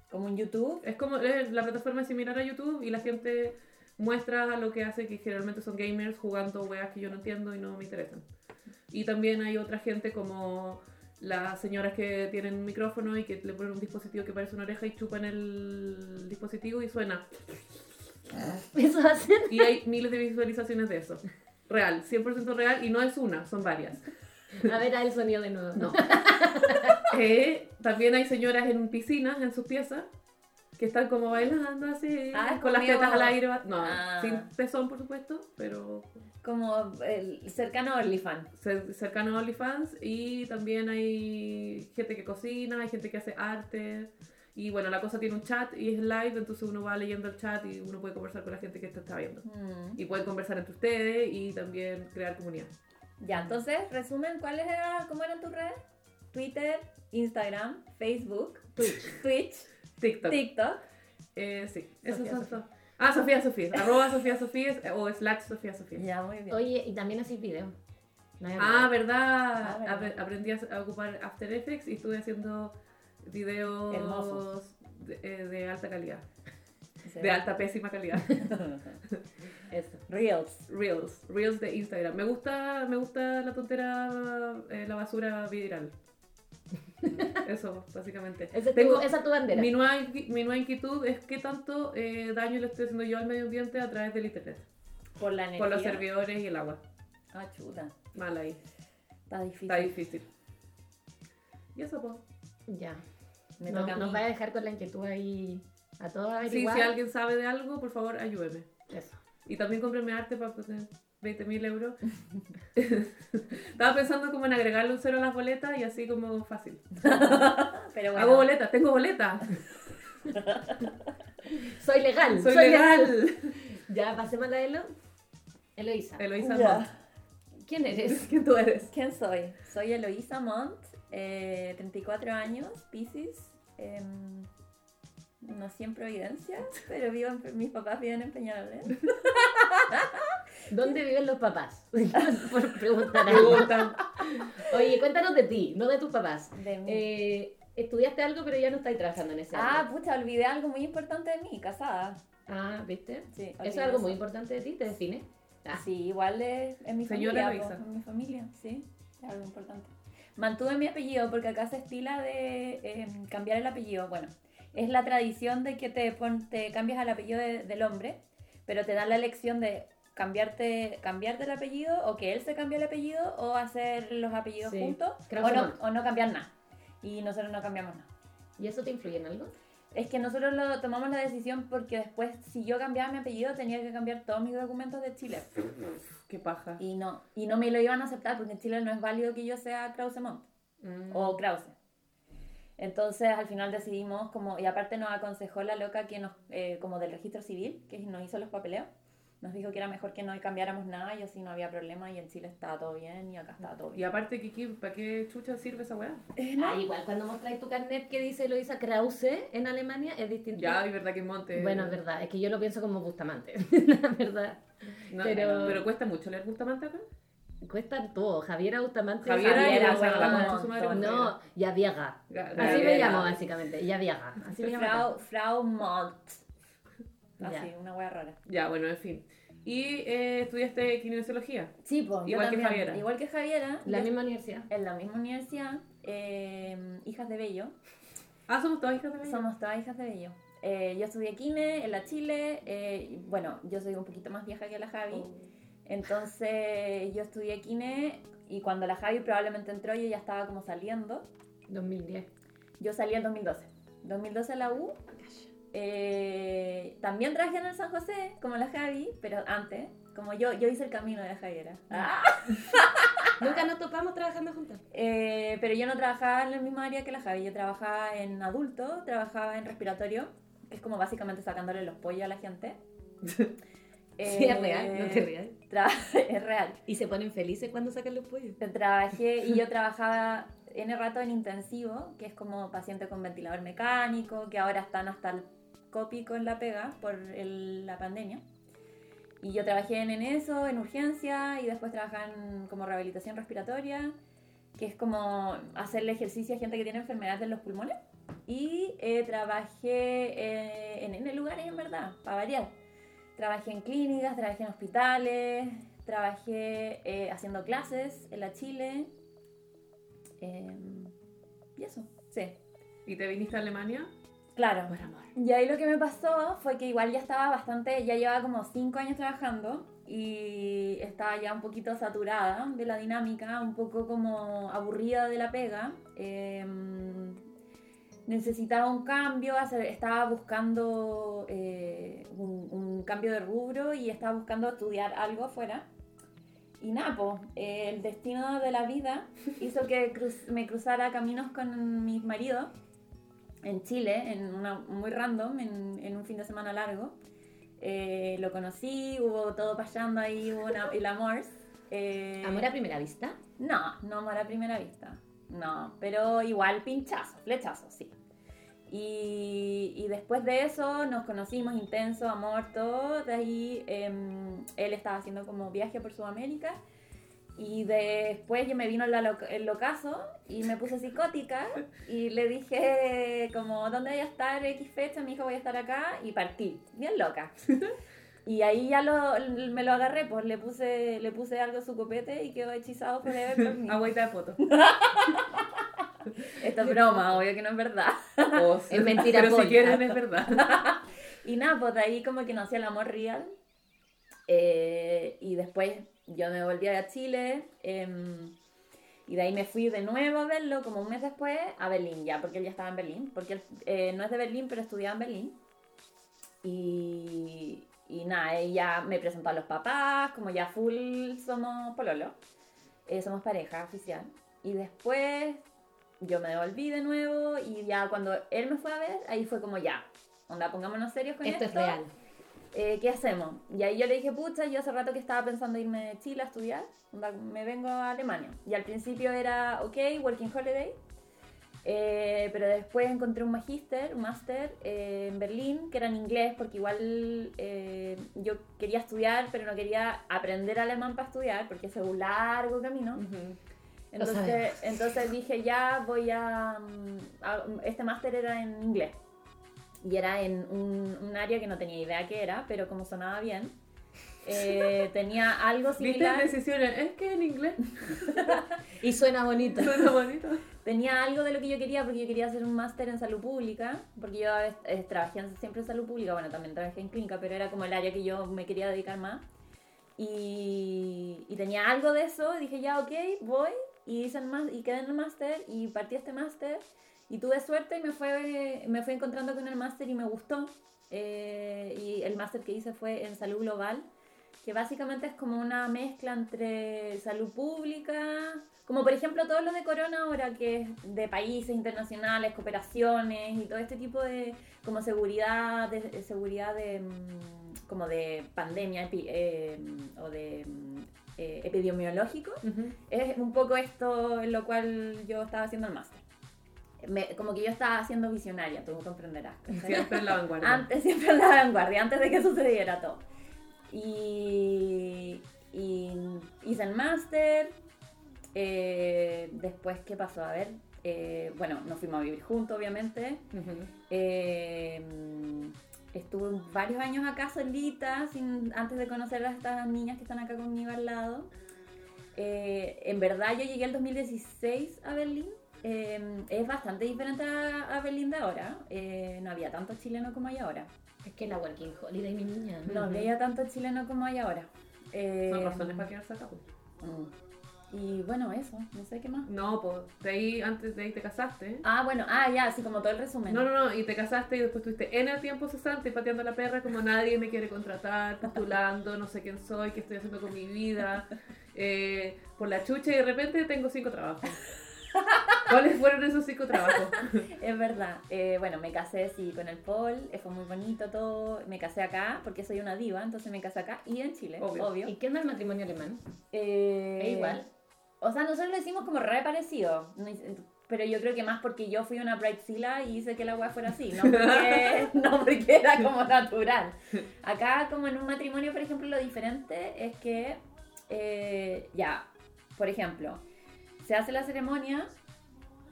Speaker 4: Como en YouTube.
Speaker 3: Es como eh, la plataforma es similar a YouTube y la gente muestra lo que hace, que generalmente son gamers jugando weas que yo no entiendo y no me interesan. Y también hay otra gente como las señoras que tienen un micrófono y que le ponen un dispositivo que parece una oreja y chupan el dispositivo y suena.
Speaker 2: Eso va a ser.
Speaker 3: Y hay miles de visualizaciones de eso. Real, 100% real y no es una, son varias.
Speaker 2: A ver, el sonido de nuevo.
Speaker 3: No. Eh, también hay señoras en piscinas, en sus piezas, que están como bailando así,
Speaker 4: Ah,
Speaker 3: con las tetas al aire. No,
Speaker 4: Ah.
Speaker 3: sin pezón, por supuesto, pero
Speaker 4: Como el cercano a OnlyFans.
Speaker 3: cer- cercano a OnlyFans. Y también hay gente que cocina, hay gente que hace arte. Y bueno, la cosa tiene un chat y es live, entonces uno va leyendo el chat y uno puede conversar con la gente que te está viendo.
Speaker 4: Mm.
Speaker 3: Y pueden conversar entre ustedes y también crear comunidad.
Speaker 4: Ya, entonces, resumen, ¿cuáles eran, cómo eran tus redes? Twitter, Instagram, Facebook,
Speaker 2: Twitch.
Speaker 4: Twitch,
Speaker 3: TikTok.
Speaker 4: TikTok.
Speaker 3: Eh, sí, esos son todos. Ah, Sofía Sofía. Arroba Sofía Sofía eh, o slash Sofía Sofía.
Speaker 4: Ya, muy bien.
Speaker 2: Oye, y también así video. No
Speaker 3: Ah. ¿verdad?
Speaker 4: Ah, ¿verdad?
Speaker 3: Apre- Aprendí a a ocupar After Effects y estuve haciendo videos
Speaker 4: Hermosos.
Speaker 3: de, eh, de alta calidad.
Speaker 4: Sí.
Speaker 3: De alta pésima calidad.
Speaker 4: Eso. Reels.
Speaker 3: Reels. Reels de Instagram. Me gusta, me gusta la tontera, eh, la basura viral. Eso, básicamente.
Speaker 2: Esa es tu,
Speaker 3: Tengo-
Speaker 2: esa es tu bandera.
Speaker 3: Mi nueva, inqui- mi nueva inquietud es qué tanto eh, daño le estoy haciendo yo al medio ambiente a través del internet.
Speaker 4: Por la energía.
Speaker 3: Con los servidores y el agua.
Speaker 4: Ah, chuta.
Speaker 3: Mal ahí.
Speaker 4: Está difícil.
Speaker 3: Está difícil. Y eso, pues.
Speaker 2: Ya.
Speaker 4: Me
Speaker 2: No-
Speaker 4: toca a
Speaker 2: nos va a dejar con la inquietud ahí a todos
Speaker 3: Sí,
Speaker 2: averiguar.
Speaker 3: si alguien sabe de algo, por favor, ayúdeme.
Speaker 2: Eso.
Speaker 3: Y también cómprenme arte para tener 20.000 euros. Estaba pensando como en agregarle un cero a las boletas y así como fácil.
Speaker 4: Pero bueno.
Speaker 3: Hago boletas, tengo boletas.
Speaker 2: Soy legal.
Speaker 3: Soy legal.
Speaker 2: Ya, pasemos a la Elo. Eloisa.
Speaker 3: Eloisa. Montt.
Speaker 2: ¿Quién eres?
Speaker 3: ¿Quién tú eres?
Speaker 4: ¿Quién soy? Soy Eloísa Montt, eh, 34 años, Pisces. em, nací en Providencia, pero vivo en- mis papás viven en Peñalolén.
Speaker 2: ¿Dónde viven los papás? Por preguntar. Oye, cuéntanos de ti, no de tus papás.
Speaker 4: De mí.
Speaker 2: Eh, estudiaste algo, pero ya no estás trabajando en ese
Speaker 4: ah, pucha, olvidé algo muy importante de mí, casada.
Speaker 2: Ah, ¿viste?
Speaker 4: Sí,
Speaker 2: Eso es algo muy importante de ti, te define. Ah,
Speaker 4: Sí, igual es, mi
Speaker 3: Señora
Speaker 4: familia.
Speaker 3: Eloísa.
Speaker 4: po, es mi familia, sí, es algo importante. Mantuve mi apellido porque acá se estila de eh, cambiar el apellido. Bueno, es la tradición de que te, pon- te cambias al apellido de- del hombre, pero te dan la elección de cambiarte, cambiarte el apellido o que él se cambie el apellido o hacer los apellidos
Speaker 2: Sí,
Speaker 4: juntos o no. o no cambiar nada. Y nosotros no cambiamos nada.
Speaker 2: ¿Y eso te influye en algo?
Speaker 4: Es que nosotros lo tomamos la decisión porque después, si yo cambiaba mi apellido, tenía que cambiar todos mis documentos de Chile.
Speaker 3: Qué paja.
Speaker 4: Y no, y no me lo iban a aceptar porque en Chile no es válido que yo sea Krause Montt
Speaker 3: Mm.
Speaker 4: o Krause. Entonces al final decidimos como, y aparte nos aconsejó la loca que nos, eh, como del registro civil, que nos hizo los papeleos, nos dijo que era mejor que no cambiáramos nada y así no había problema y en Chile estaba todo bien y acá estaba todo
Speaker 3: Y
Speaker 4: bien.
Speaker 3: aparte, Kiki, ¿para qué chucha sirve esa weá?
Speaker 4: Eh, no.
Speaker 2: Ah, igual cuando mostráis tu carnet que dice Luisa Krause en Alemania es distinto.
Speaker 3: Ya, es verdad que en Monte.
Speaker 2: Bueno, es verdad, es que yo lo pienso como Bustamante, la verdad.
Speaker 3: No,
Speaker 2: pero-
Speaker 3: pero... cuesta mucho leer Bustamante acá.
Speaker 2: Cuesta todo, Javiera Bustamante.
Speaker 3: Javiera,
Speaker 4: Javiera,
Speaker 3: la
Speaker 4: bueno,
Speaker 3: de su madre,
Speaker 4: no,
Speaker 2: Yaviaga. Así me llamo básicamente, Yaviaga. Así me llamo.
Speaker 4: Frau, Frau Malt. Así,
Speaker 2: Ya.
Speaker 4: una wea rara.
Speaker 3: Ya, bueno, en fin. Y eh, estudiaste kinesiología.
Speaker 4: Sí, pues. yo
Speaker 3: Igual que. Javiera.
Speaker 4: Igual que Javiera.
Speaker 2: La misma universidad.
Speaker 4: En la misma universidad. eh, hijas de Bello.
Speaker 3: Ah, somos todas hijas de Bello?
Speaker 4: Somos todas hijas de Bello. Eh, yo estudié Kine en la Chile. eh, bueno, yo soy un poquito más vieja que la Javi.
Speaker 3: Oh.
Speaker 4: Entonces yo estudié Kine y cuando la Javi probablemente entró yo ya estaba como saliendo.
Speaker 2: 2010.
Speaker 4: Yo salí en 2012. 2012 a la U. Eh, también trabajé en el San José, como la Javi, pero antes, como yo, yo hice el camino de la Javiera. Ah.
Speaker 2: Nunca nos topamos trabajando juntas.
Speaker 4: Eh, pero yo no trabajaba en el mismo área que la Javi, yo trabajaba en adulto, trabajaba en respiratorio, que es como básicamente sacándole los pollos a la gente.
Speaker 2: Sí, es
Speaker 4: Eh,
Speaker 2: real, no te rías.
Speaker 4: tra- es real.
Speaker 2: Y se ponen felices cuando sacan los pollos.
Speaker 4: Trabajé y yo trabajaba en rato en intensivo, que es como paciente con ventilador mecánico, que ahora están hasta el cópico en la pega por el- la pandemia. Y yo trabajé en, en eso, en urgencia, y después trabajaba en como rehabilitación respiratoria, que es como hacerle ejercicio a gente que tiene enfermedades de los pulmones. Y eh, trabajé eh, en N lugares, en verdad, para variar. Trabajé en clínicas, trabajé en hospitales, trabajé eh, haciendo clases en la Chile. eh, y eso, sí.
Speaker 3: ¿Y te viniste a Alemania?
Speaker 4: Claro.
Speaker 2: Por amor.
Speaker 4: Y ahí lo que me pasó fue que igual ya estaba bastante, ya llevaba como cinco años trabajando y estaba ya un poquito saturada de la dinámica, un poco como aburrida de la pega. Eh, necesitaba un cambio, estaba buscando eh, un, un cambio de rubro y estaba buscando estudiar algo afuera. Y nada, po, eh, el destino de la vida hizo que cruz- me cruzara caminos con mi marido en Chile, en una muy random, en, en un fin de semana largo. Eh, lo conocí, hubo todo pasando ahí, hubo una- el amor. Eh,
Speaker 2: ¿Amor a primera vista?
Speaker 4: no, no amor a primera vista. No, pero igual pinchazo, flechazo, sí. Y, y después de eso nos conocimos, intenso, amor, todo. De ahí em, él estaba haciendo como viaje por Sudamérica. Y después yo me vino el locazo y me puse psicótica y le dije como, ¿dónde voy a estar X fecha? Me dijo, voy a estar acá y partí, bien loca. Y ahí ya lo, me lo agarré, pues le puse, le puse algo a su copete y quedó hechizado forever por mí.
Speaker 3: Agüita de poto.
Speaker 4: Esto es broma, obvio que no es verdad.
Speaker 3: Oh,
Speaker 2: Es mentira
Speaker 3: Pero si quieren es verdad.
Speaker 4: Y nada, pues de ahí como que nació el amor real. Eh, y después yo me volví a Chile. em, y de ahí me fui de nuevo a verlo, como un mes después, a Berlín ya, porque él ya estaba en Berlín. Porque él eh, no es de Berlín, pero estudiaba en Berlín. Y, y nada, ella me presentó a los papás, como ya full somos pololo. eh, somos pareja oficial. Y después yo me devolví de nuevo y ya cuando él me fue a ver, ahí fue como ya, onda, pongámonos serios con esto.
Speaker 2: Esto es real.
Speaker 4: Eh, ¿Qué hacemos? Y ahí yo le dije, pucha, yo hace rato que estaba pensando irme de Chile a estudiar, me vengo a Alemania. Y al principio era, ok, working holiday. eh, pero después encontré un magíster, un máster eh, en Berlín, que era en inglés, porque igual eh, yo quería estudiar, pero no quería aprender alemán para estudiar, porque es un largo camino.
Speaker 3: Ujú.
Speaker 4: Entonces,
Speaker 2: sabemos.
Speaker 4: entonces dije, ya voy a, mm, a- Este máster era en inglés. Y era en un, un área que no tenía idea qué era, pero como sonaba bien, eh, tenía algo
Speaker 3: ¿Viste
Speaker 4: similar.
Speaker 3: decisiones? Es que en inglés
Speaker 2: Y suena bonito.
Speaker 3: suena bonito.
Speaker 4: Tenía algo de lo que yo quería, porque yo quería hacer un máster en salud pública, porque yo eh, trabajé siempre en salud pública, bueno, también trabajé en clínica, pero era como el área que yo me quería dedicar más. Y, y tenía algo de eso, dije, ya, ok, voy, y, hice el y quedé en el máster, y partí este máster, y tuve suerte y me fue, me fui encontrando con el máster y me gustó. Eh, y el máster que hice fue en salud global, que básicamente es como una mezcla entre salud pública, como por ejemplo todo lo de Corona ahora, que es de países internacionales, cooperaciones y todo este tipo de como seguridad, de, de seguridad de mm, como de pandemia epi- eh, o de mm, eh, epidemiológico,
Speaker 3: Ujú.
Speaker 4: es un poco esto en lo cual yo estaba haciendo el máster. Me- como que yo estaba haciendo visionaria, tú comprenderás. ¿cachai?
Speaker 3: Siempre en la vanguardia.
Speaker 4: Antes, siempre en la vanguardia, antes de que sucediera todo. Y, y hice el máster. eh, después, ¿qué pasó? A ver, eh, bueno, nos fuimos a vivir juntos, obviamente. Eh, estuve varios años acá solita, sin, antes de conocer a estas niñas que están acá conmigo al lado. Eh, en verdad yo llegué el 2016 a Berlín. Eh, es bastante diferente a, a Berlín de ahora. Eh, no había tanto chileno como hay ahora.
Speaker 2: Es que la Working Holiday, mi niña.
Speaker 4: No había tanto chileno como hay ahora. Eh,
Speaker 3: Son razones para quedarse acá. pues.
Speaker 4: mm. Y bueno, eso, no sé qué más.
Speaker 3: No, pues de ahí, antes de ahí te casaste.
Speaker 4: Ah, bueno, ah, ya, así como todo el resumen.
Speaker 3: No, no, no, y te casaste y después tuviste en el tiempo cesante pateando la perra como nadie me quiere contratar, postulando, no sé quién soy, qué estoy haciendo con mi vida, eh, por la chucha y de repente tengo cinco trabajos. ¿Cuáles fueron esos cinco trabajos?
Speaker 4: Es verdad. Eh, bueno, me casé sí con el Paul, eh, fue muy bonito todo. Me casé acá porque soy una diva, entonces me casé acá y en Chile,
Speaker 3: Obvio.
Speaker 4: obvio.
Speaker 2: ¿Y qué onda el matrimonio alemán?
Speaker 4: Eh,
Speaker 2: ¿Es igual?
Speaker 4: O sea, nosotros lo hicimos como re parecido. Pero yo creo que más porque yo fui una bridezilla y hice que la weá fuera así, no porque, no porque era como natural. Acá, como en un matrimonio, por ejemplo, lo diferente es que, eh, ya, por ejemplo, se hace la ceremonia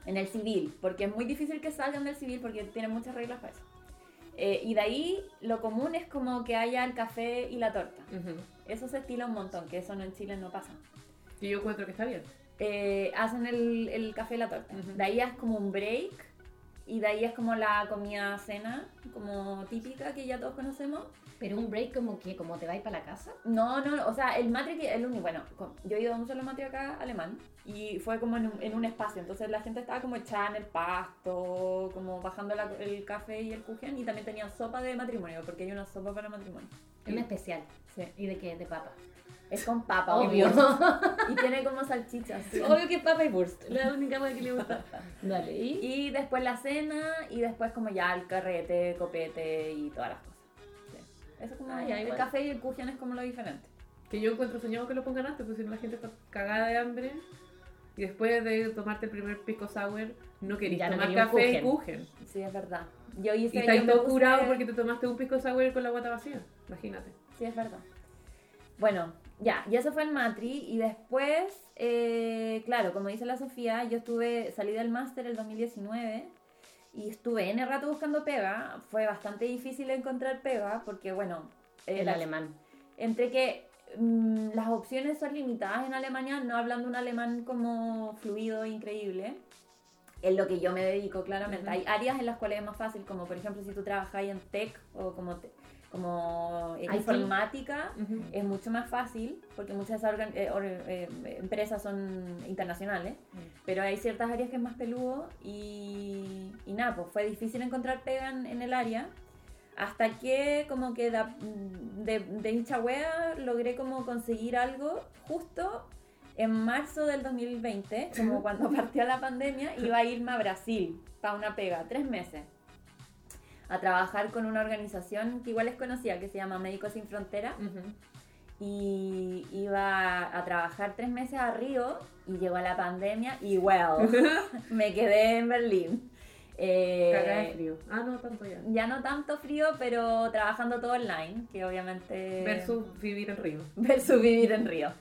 Speaker 4: en el civil, porque es muy difícil que salgan del civil porque tienen muchas reglas para eso. Eh, y de ahí lo común es como que haya el café y la torta.
Speaker 3: Ujú.
Speaker 4: Eso se estila un montón, que eso no en Chile no pasa.
Speaker 3: Y yo encuentro que está bien.
Speaker 4: Eh, hacen el, el café y la torta. De ahí es como un break y de ahí es como la comida cena, como típica que ya todos conocemos.
Speaker 2: Pero un break como que como te vas para la casa.
Speaker 4: No, no, o sea, el matri el único, bueno, yo he ido a un solo matri acá alemán y fue como en un, en un espacio, entonces la gente estaba como echada en el pasto, como bajando la- el café y el kuchen y también tenían sopa de matrimonio, porque hay una sopa para matrimonio.
Speaker 2: Es un especial.
Speaker 4: Sí.
Speaker 2: ¿Y de qué? De papa.
Speaker 4: Es con papa,
Speaker 2: Obvio.
Speaker 4: Y tiene como salchichas. sí.
Speaker 2: Obvio que es papa y wurst. La única cosa que le gusta. Dale. ¿Y?
Speaker 4: Y después la cena y después como ya el carrete, copete y todas las cosas. Eso como
Speaker 2: Ah, ya,
Speaker 4: el
Speaker 2: igual.
Speaker 4: café y el kuchen es como lo diferente.
Speaker 3: Que yo encuentro soñado que lo pongan antes, porque si no la gente está cagada de hambre. Y después de tomarte el primer pico sour, no querís
Speaker 2: Ya no
Speaker 3: tomar café y
Speaker 2: kuchen.
Speaker 4: Sí, es verdad. Yo hice
Speaker 3: Y estás todo curado porque te tomaste un pisco sour con la guata vacía. Imagínate.
Speaker 4: Sí, es verdad. Bueno, ya, y eso fue el Matri. Y después, eh, claro, como dice la Sofía, yo estuve, salí del máster el 2019 y estuve N rato buscando pega. Fue bastante difícil encontrar pega porque, bueno, eh,
Speaker 2: El alemán.
Speaker 4: entre que mm, las opciones son limitadas en Alemania, no hablando un alemán como fluido e increíble. Es lo que yo me dedico, claramente. Hay áreas en las cuales es más fácil, como por ejemplo si tú trabajas en tech o como, te- como en
Speaker 2: IT.
Speaker 4: informática, es mucho más fácil porque muchas de esas eh, eh, empresas son internacionales, pero hay ciertas áreas que es más peludo y, y nada, pues fue difícil encontrar pega en, en el área hasta que como que da- de, de hincha wea logré como conseguir algo justo en marzo del 2020, como cuando partió la pandemia, iba a irme a Brasil para una pega, tres meses a trabajar con una organización que igual es conocida, que se llama Médicos Sin Frontera, y iba a trabajar tres meses a Río y llegó la pandemia y well, me quedé en Berlín. Eh,
Speaker 3: Cagada de frío. Ah, no, tanto ya.
Speaker 4: ya no tanto frío, pero trabajando todo online, que obviamente...
Speaker 3: Versus vivir en Río.
Speaker 4: versus vivir en Río.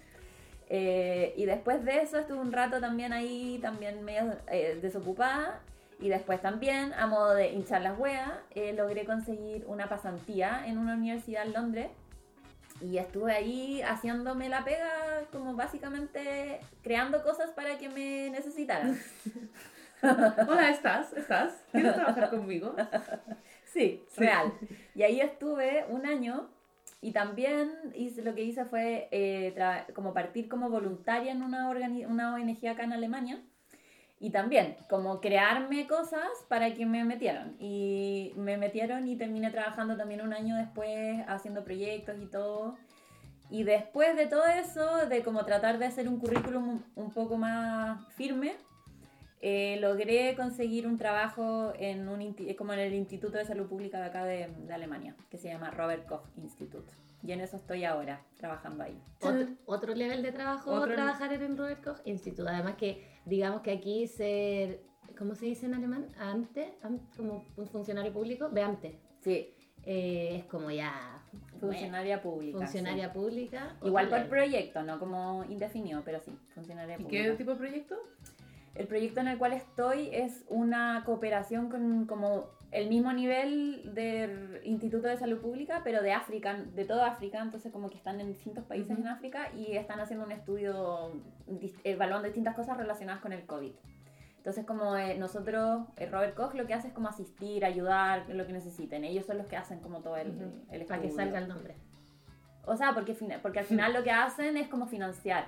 Speaker 4: Eh, y después de eso estuve un rato también ahí, también medio eh, desocupada. Y después también, a modo de hinchar las weas, eh, logré conseguir una pasantía en una universidad en Londres. Y estuve ahí haciéndome la pega, como básicamente creando cosas para que me necesitaran.
Speaker 3: Hola, ¿estás? ¿Estás? ¿Quieres trabajar conmigo?
Speaker 4: Sí,
Speaker 3: Sí.
Speaker 4: real. Y ahí estuve un año y también hice, lo que hice fue eh, como partir como voluntaria en una, una ONG acá en Alemania. Y también como crearme cosas para que me metieran. Y me metieron y terminé trabajando también un año después haciendo proyectos y todo. Y después de todo eso, de como tratar de hacer un currículum un- poco más firme, eh, logré conseguir un trabajo en un, como en el Instituto de Salud Pública de acá de, de Alemania, que se llama Robert Koch Institute. Y en eso estoy ahora, trabajando ahí.
Speaker 2: Otro, otro level de trabajo,
Speaker 3: Otro-
Speaker 2: trabajar en el Robert Koch Institute. Además que, digamos que aquí ser, ¿cómo se dice en alemán? Ante, am- como un funcionario público, Beamte.
Speaker 4: Sí,
Speaker 2: Eh, es como ya
Speaker 4: funcionaria pública.
Speaker 2: funcionaria
Speaker 4: sí.
Speaker 2: pública.
Speaker 4: Igual por
Speaker 2: level.
Speaker 4: proyecto, no como indefinido, pero sí, funcionaria
Speaker 3: ¿Y
Speaker 4: pública.
Speaker 3: qué tipo de proyecto?
Speaker 4: El proyecto en el cual estoy es una cooperación con como el mismo nivel del Instituto de Salud Pública, pero de África, de toda África, entonces como que están en distintos países
Speaker 3: Ujú.
Speaker 4: en África y están haciendo un estudio dis- evaluando distintas cosas relacionadas con el COVID. Entonces como eh, nosotros, eh, Robert Koch lo que hace es como asistir, ayudar, lo que necesiten. Ellos son los que hacen como todo el,
Speaker 3: Ujú.
Speaker 4: el
Speaker 2: Para que
Speaker 4: estudio.
Speaker 2: salga el nombre.
Speaker 4: O sea, porque, porque al final lo que hacen es como financiar.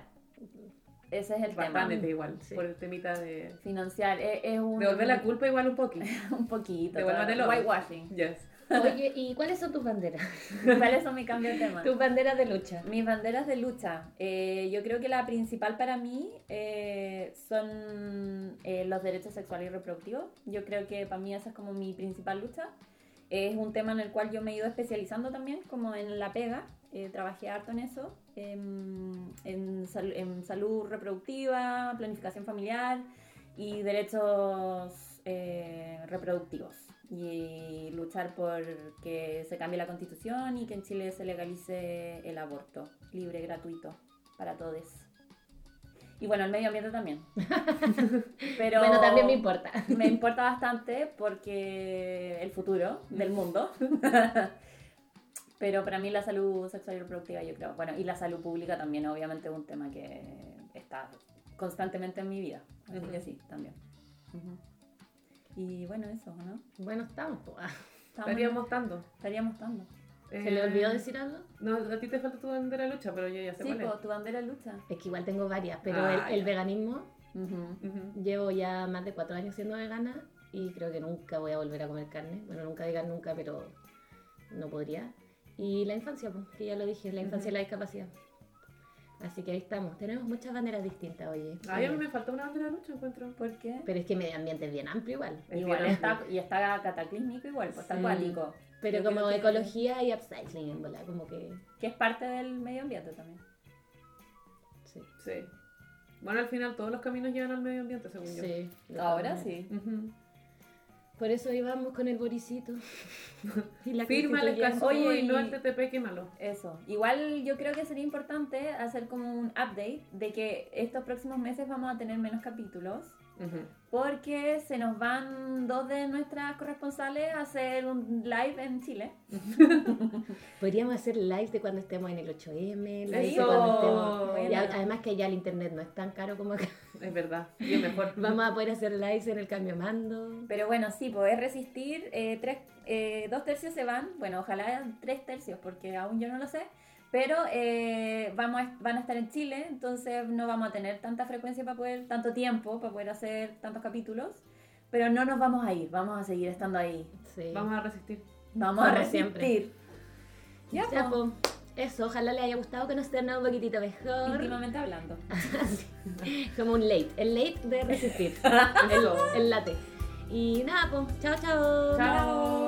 Speaker 4: Ese es el tema.
Speaker 3: Bastante igual,
Speaker 2: Sí.
Speaker 3: por el temita de...
Speaker 4: Financiar es, es un...
Speaker 3: Devolver la culpa igual un poquito.
Speaker 4: un poquito.
Speaker 3: Devuélvatelo.
Speaker 4: Whitewashing.
Speaker 3: Yes.
Speaker 2: Oye, ¿y cuáles son tus banderas?
Speaker 4: ¿Cuáles son mis cambios de tema?
Speaker 2: Tus banderas de lucha.
Speaker 4: Mis banderas de lucha. Eh, yo creo que la principal para mí eh, son eh, los derechos sexuales y reproductivos. Yo creo que para mí esa es como mi principal lucha. Es un tema en el cual yo me he ido especializando también, como en la pega. Eh, trabajé harto en eso, em, en, sal- en salud reproductiva, planificación familiar y derechos eh, reproductivos. Y luchar por que se cambie la constitución y que en Chile se legalice el aborto libre, gratuito, para todos. Y bueno, el medio ambiente también. Pero
Speaker 2: Bueno, también me importa.
Speaker 4: me importa bastante porque el futuro del mundo. Pero para mí la salud sexual y reproductiva, yo creo, bueno, y la salud pública también, obviamente, es un tema que está constantemente en mi vida. Así que sí, también. Y bueno, eso, ¿no?
Speaker 2: Bueno, estamos. Ah,
Speaker 4: Estamos-
Speaker 3: Estaríamos dando.
Speaker 4: estaríamos dando.
Speaker 2: ¿Se le olvidó decir algo?
Speaker 3: No, a ti te falta tu bandera de lucha, pero yo ya sé
Speaker 4: Sí,
Speaker 3: cuál es.
Speaker 4: tu bandera lucha.
Speaker 2: Es que igual tengo varias, pero
Speaker 3: Ah,
Speaker 2: el, veganismo, llevo ya más de cuatro años siendo vegana y creo que nunca voy a volver a comer carne. Bueno, nunca digan nunca, pero no podría. Y la infancia, pues, que ya lo dije, la infancia y la discapacidad. Así que ahí estamos. Tenemos muchas banderas distintas, oye.
Speaker 3: Ay, a mí me falta una bandera de lucha, encuentro.
Speaker 4: ¿Por qué?
Speaker 2: Pero es que medio ambiente es bien amplio igual.
Speaker 3: Es
Speaker 4: igual
Speaker 3: bien
Speaker 4: está, y está cataclísmico igual, pues está acuático.
Speaker 2: Pero
Speaker 4: Yo
Speaker 2: como
Speaker 4: creo que-
Speaker 2: ecología y upcycling, en bola, como que...
Speaker 4: Que es parte del medio ambiente también.
Speaker 2: Sí,
Speaker 3: Sí. Bueno, al final todos los caminos llevan al medio ambiente, según yo.
Speaker 2: sí.
Speaker 4: Ahora sí.
Speaker 3: Ujú.
Speaker 2: Por eso íbamos con el Boricito. y la
Speaker 3: Firma el caso y no el TTP, quémalo.
Speaker 4: Eso. Igual yo creo que sería importante hacer como un update de que estos próximos meses vamos a tener menos capítulos. Porque se nos van dos de nuestras corresponsales a hacer un live en Chile.
Speaker 2: Podríamos hacer live de cuando estemos en el 8M, live de
Speaker 3: Eso.
Speaker 2: cuando estemos...
Speaker 4: Bueno.
Speaker 2: Y a- además que ya el internet no es tan caro como acá.
Speaker 3: Es verdad. Y es mejor.
Speaker 2: Vamos a poder hacer lives en el cambio mando.
Speaker 4: Pero bueno, sí, poder resistir. eh, tres, eh, dos tercios se van. Bueno, ojalá tres tercios, porque aún yo no lo sé. Pero eh, vamos a- van a estar en Chile, entonces no vamos a tener tanta frecuencia para poder, tanto tiempo para poder hacer tantos capítulos. Pero no nos vamos a ir, vamos a seguir estando ahí.
Speaker 2: Sí.
Speaker 3: Vamos a resistir.
Speaker 4: Vamos a resistir.
Speaker 2: siempre.
Speaker 4: Ya,
Speaker 2: Ya,
Speaker 4: po,
Speaker 2: po. Eso, ojalá le haya gustado conocernos un poquitito mejor.
Speaker 4: íntimamente hablando.
Speaker 2: Como un late, el late de resistir. El, el late. Y nada, pues, chao, chao.
Speaker 3: Chao.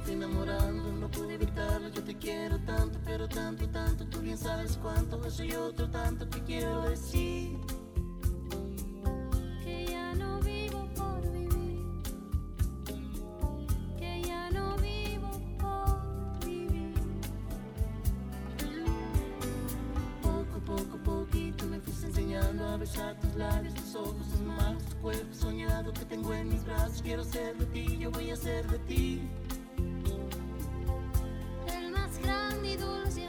Speaker 5: Fui enamorando, no pude evitarlo, yo te quiero tanto, pero tanto, tanto, tú bien sabes cuánto, eso y otro tanto que quiero decir.
Speaker 6: Que ya no vivo por vivir. Que ya no vivo por vivir.
Speaker 5: Poco a poco, poquito me fuiste enseñando a besar tus labios, tus ojos, tus manos, tu cuerpo soñado que tengo en mis brazos, quiero ser de ti, yo voy a ser de ti.
Speaker 6: Grande y dulce.